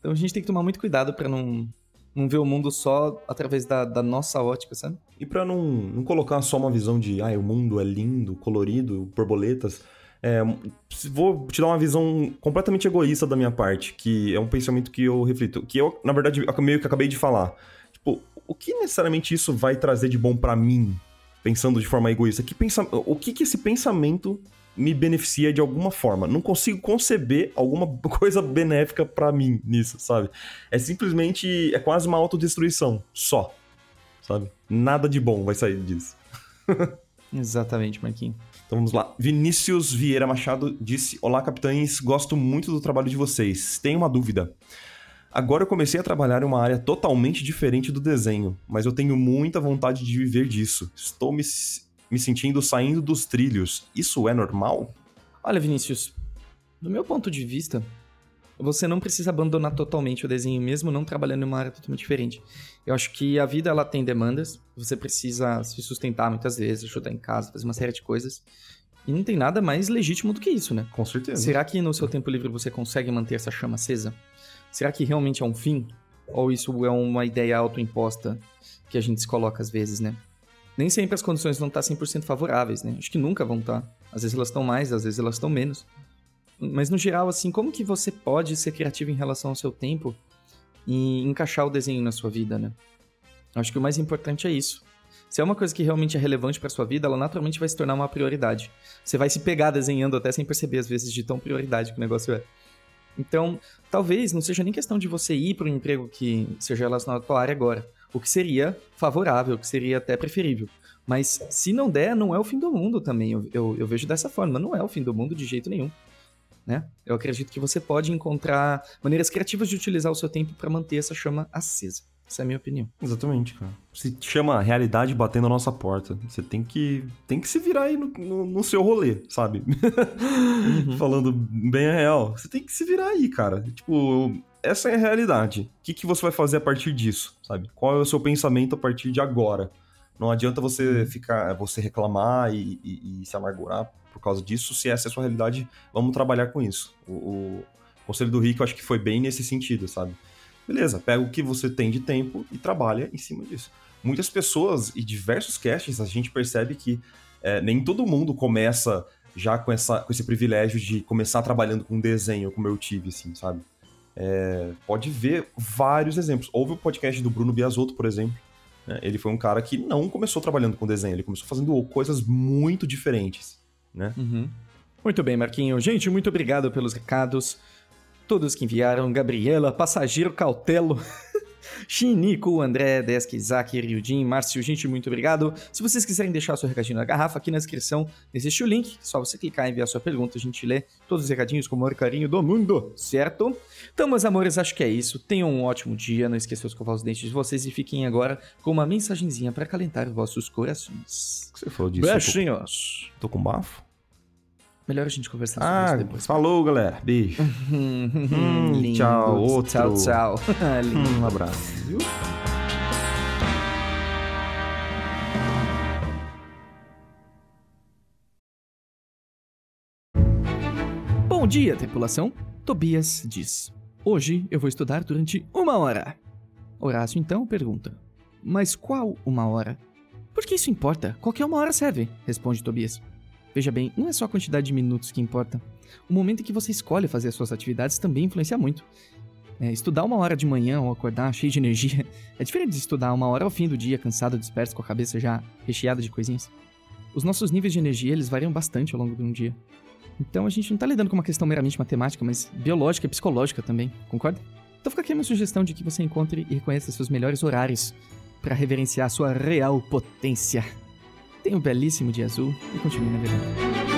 S2: Então a gente tem que tomar muito cuidado para não, não ver o mundo só através da, da nossa ótica, sabe?
S3: E para não, não colocar só uma visão de, ah, o mundo é lindo, colorido, borboletas é, vou te dar uma visão completamente egoísta da minha parte, que é um pensamento que eu reflito, que eu, na verdade, meio que acabei de falar. Tipo, o que necessariamente isso vai trazer de bom para mim, pensando de forma egoísta? Que pensa, o que, que esse pensamento me beneficia de alguma forma? Não consigo conceber alguma <laughs> coisa benéfica para mim nisso, sabe? É simplesmente, é quase uma autodestruição, só, sabe? Nada de bom vai sair disso. <laughs>
S2: Exatamente, Marquinhos.
S3: Então vamos lá. Vinícius Vieira Machado disse: Olá, capitães, gosto muito do trabalho de vocês. Tenho uma dúvida. Agora eu comecei a trabalhar em uma área totalmente diferente do desenho, mas eu tenho muita vontade de viver disso. Estou me, me sentindo saindo dos trilhos. Isso é normal?
S2: Olha, Vinícius, do meu ponto de vista, você não precisa abandonar totalmente o desenho, mesmo não trabalhando em uma área totalmente diferente. Eu acho que a vida ela tem demandas, você precisa se sustentar muitas vezes, ajudar em casa, fazer uma série de coisas. E não tem nada mais legítimo do que isso, né?
S3: Com certeza.
S2: Será que no seu tempo livre você consegue manter essa chama acesa? Será que realmente é um fim? Ou isso é uma ideia autoimposta que a gente se coloca às vezes, né? Nem sempre as condições vão estar 100% favoráveis, né? Acho que nunca vão estar. Às vezes elas estão mais, às vezes elas estão menos. Mas no geral, assim, como que você pode ser criativo em relação ao seu tempo e encaixar o desenho na sua vida, né? Acho que o mais importante é isso. Se é uma coisa que realmente é relevante para sua vida, ela naturalmente vai se tornar uma prioridade. Você vai se pegar desenhando até sem perceber às vezes de tão prioridade que o negócio é. Então, talvez não seja nem questão de você ir para um emprego que seja relacionado à tua área agora, o que seria favorável, o que seria até preferível. Mas se não der, não é o fim do mundo também. Eu, eu, eu vejo dessa forma, não é o fim do mundo de jeito nenhum né? Eu acredito que você pode encontrar maneiras criativas de utilizar o seu tempo para manter essa chama acesa. Essa é a minha opinião.
S3: Exatamente, cara. Se chama realidade batendo a nossa porta. Você tem que, tem que se virar aí no, no, no seu rolê, sabe? <laughs> Uhum. Falando bem a real. Você tem que se virar aí, cara. Tipo, essa é a realidade. O que, que você vai fazer a partir disso, sabe? Qual é o seu pensamento a partir de agora? Não adianta você uhum. ficar, você reclamar e, e, e se amargurar por causa disso. Se essa é a sua realidade, vamos trabalhar com isso. O, o conselho do Rick, eu acho que foi bem nesse sentido, sabe? Beleza, pega o que você tem de tempo e trabalha em cima disso. Muitas pessoas e diversos castings a gente percebe que é, nem todo mundo começa já com, essa, com esse privilégio de começar trabalhando com desenho, como eu tive, assim, sabe? É, pode ver vários exemplos. Houve o podcast do Bruno Biasotto, por exemplo. Né? Ele foi um cara que não começou trabalhando com desenho, ele começou fazendo coisas muito diferentes né?
S2: Uhum. Muito bem, Marquinho. Gente, muito obrigado pelos recados. Todos que enviaram, Gabriela, Passageiro Cautelo, <laughs> Chinico, André, Desk, Isaac, Ryujin, Márcio, gente, muito obrigado. Se vocês quiserem deixar seu recadinho na garrafa, aqui na descrição existe o link, só você clicar e enviar sua pergunta, a gente lê todos os recadinhos com o maior carinho do mundo, certo? Então, meus amores, acho que é isso. Tenham um ótimo dia, não esqueçam de escovar os dentes de vocês e fiquem agora com uma mensagenzinha para calentar vossos corações.
S3: O que você falou disso?
S2: Beijinhos.
S3: Tô com bafo?
S2: Melhor a gente conversar sobre
S3: ah,
S2: isso depois.
S3: Falou, galera. Beijo. <laughs> hum, tchau, outro.
S2: Tchau, <laughs> tchau.
S3: um abraço. Viu?
S2: Bom dia, tripulação. Tobias diz: Hoje eu vou estudar durante uma hora. Horácio então pergunta: Mas qual uma hora? Por que isso importa? Qualquer uma hora serve, responde Tobias. Veja bem, não é só a quantidade de minutos que importa. O momento em que você escolhe fazer as suas atividades também influencia muito. É, estudar uma hora de manhã ou acordar cheio de energia <laughs> é diferente de estudar uma hora ao fim do dia, cansado, disperso, com a cabeça já recheada de coisinhas. Os nossos níveis de energia eles variam bastante ao longo de um dia. Então a gente não está lidando com uma questão meramente matemática, mas biológica e psicológica também, concorda? Então fica aqui a minha sugestão de que você encontre e reconheça seus melhores horários para reverenciar sua real potência. Tenha um belíssimo dia azul e continue navegando.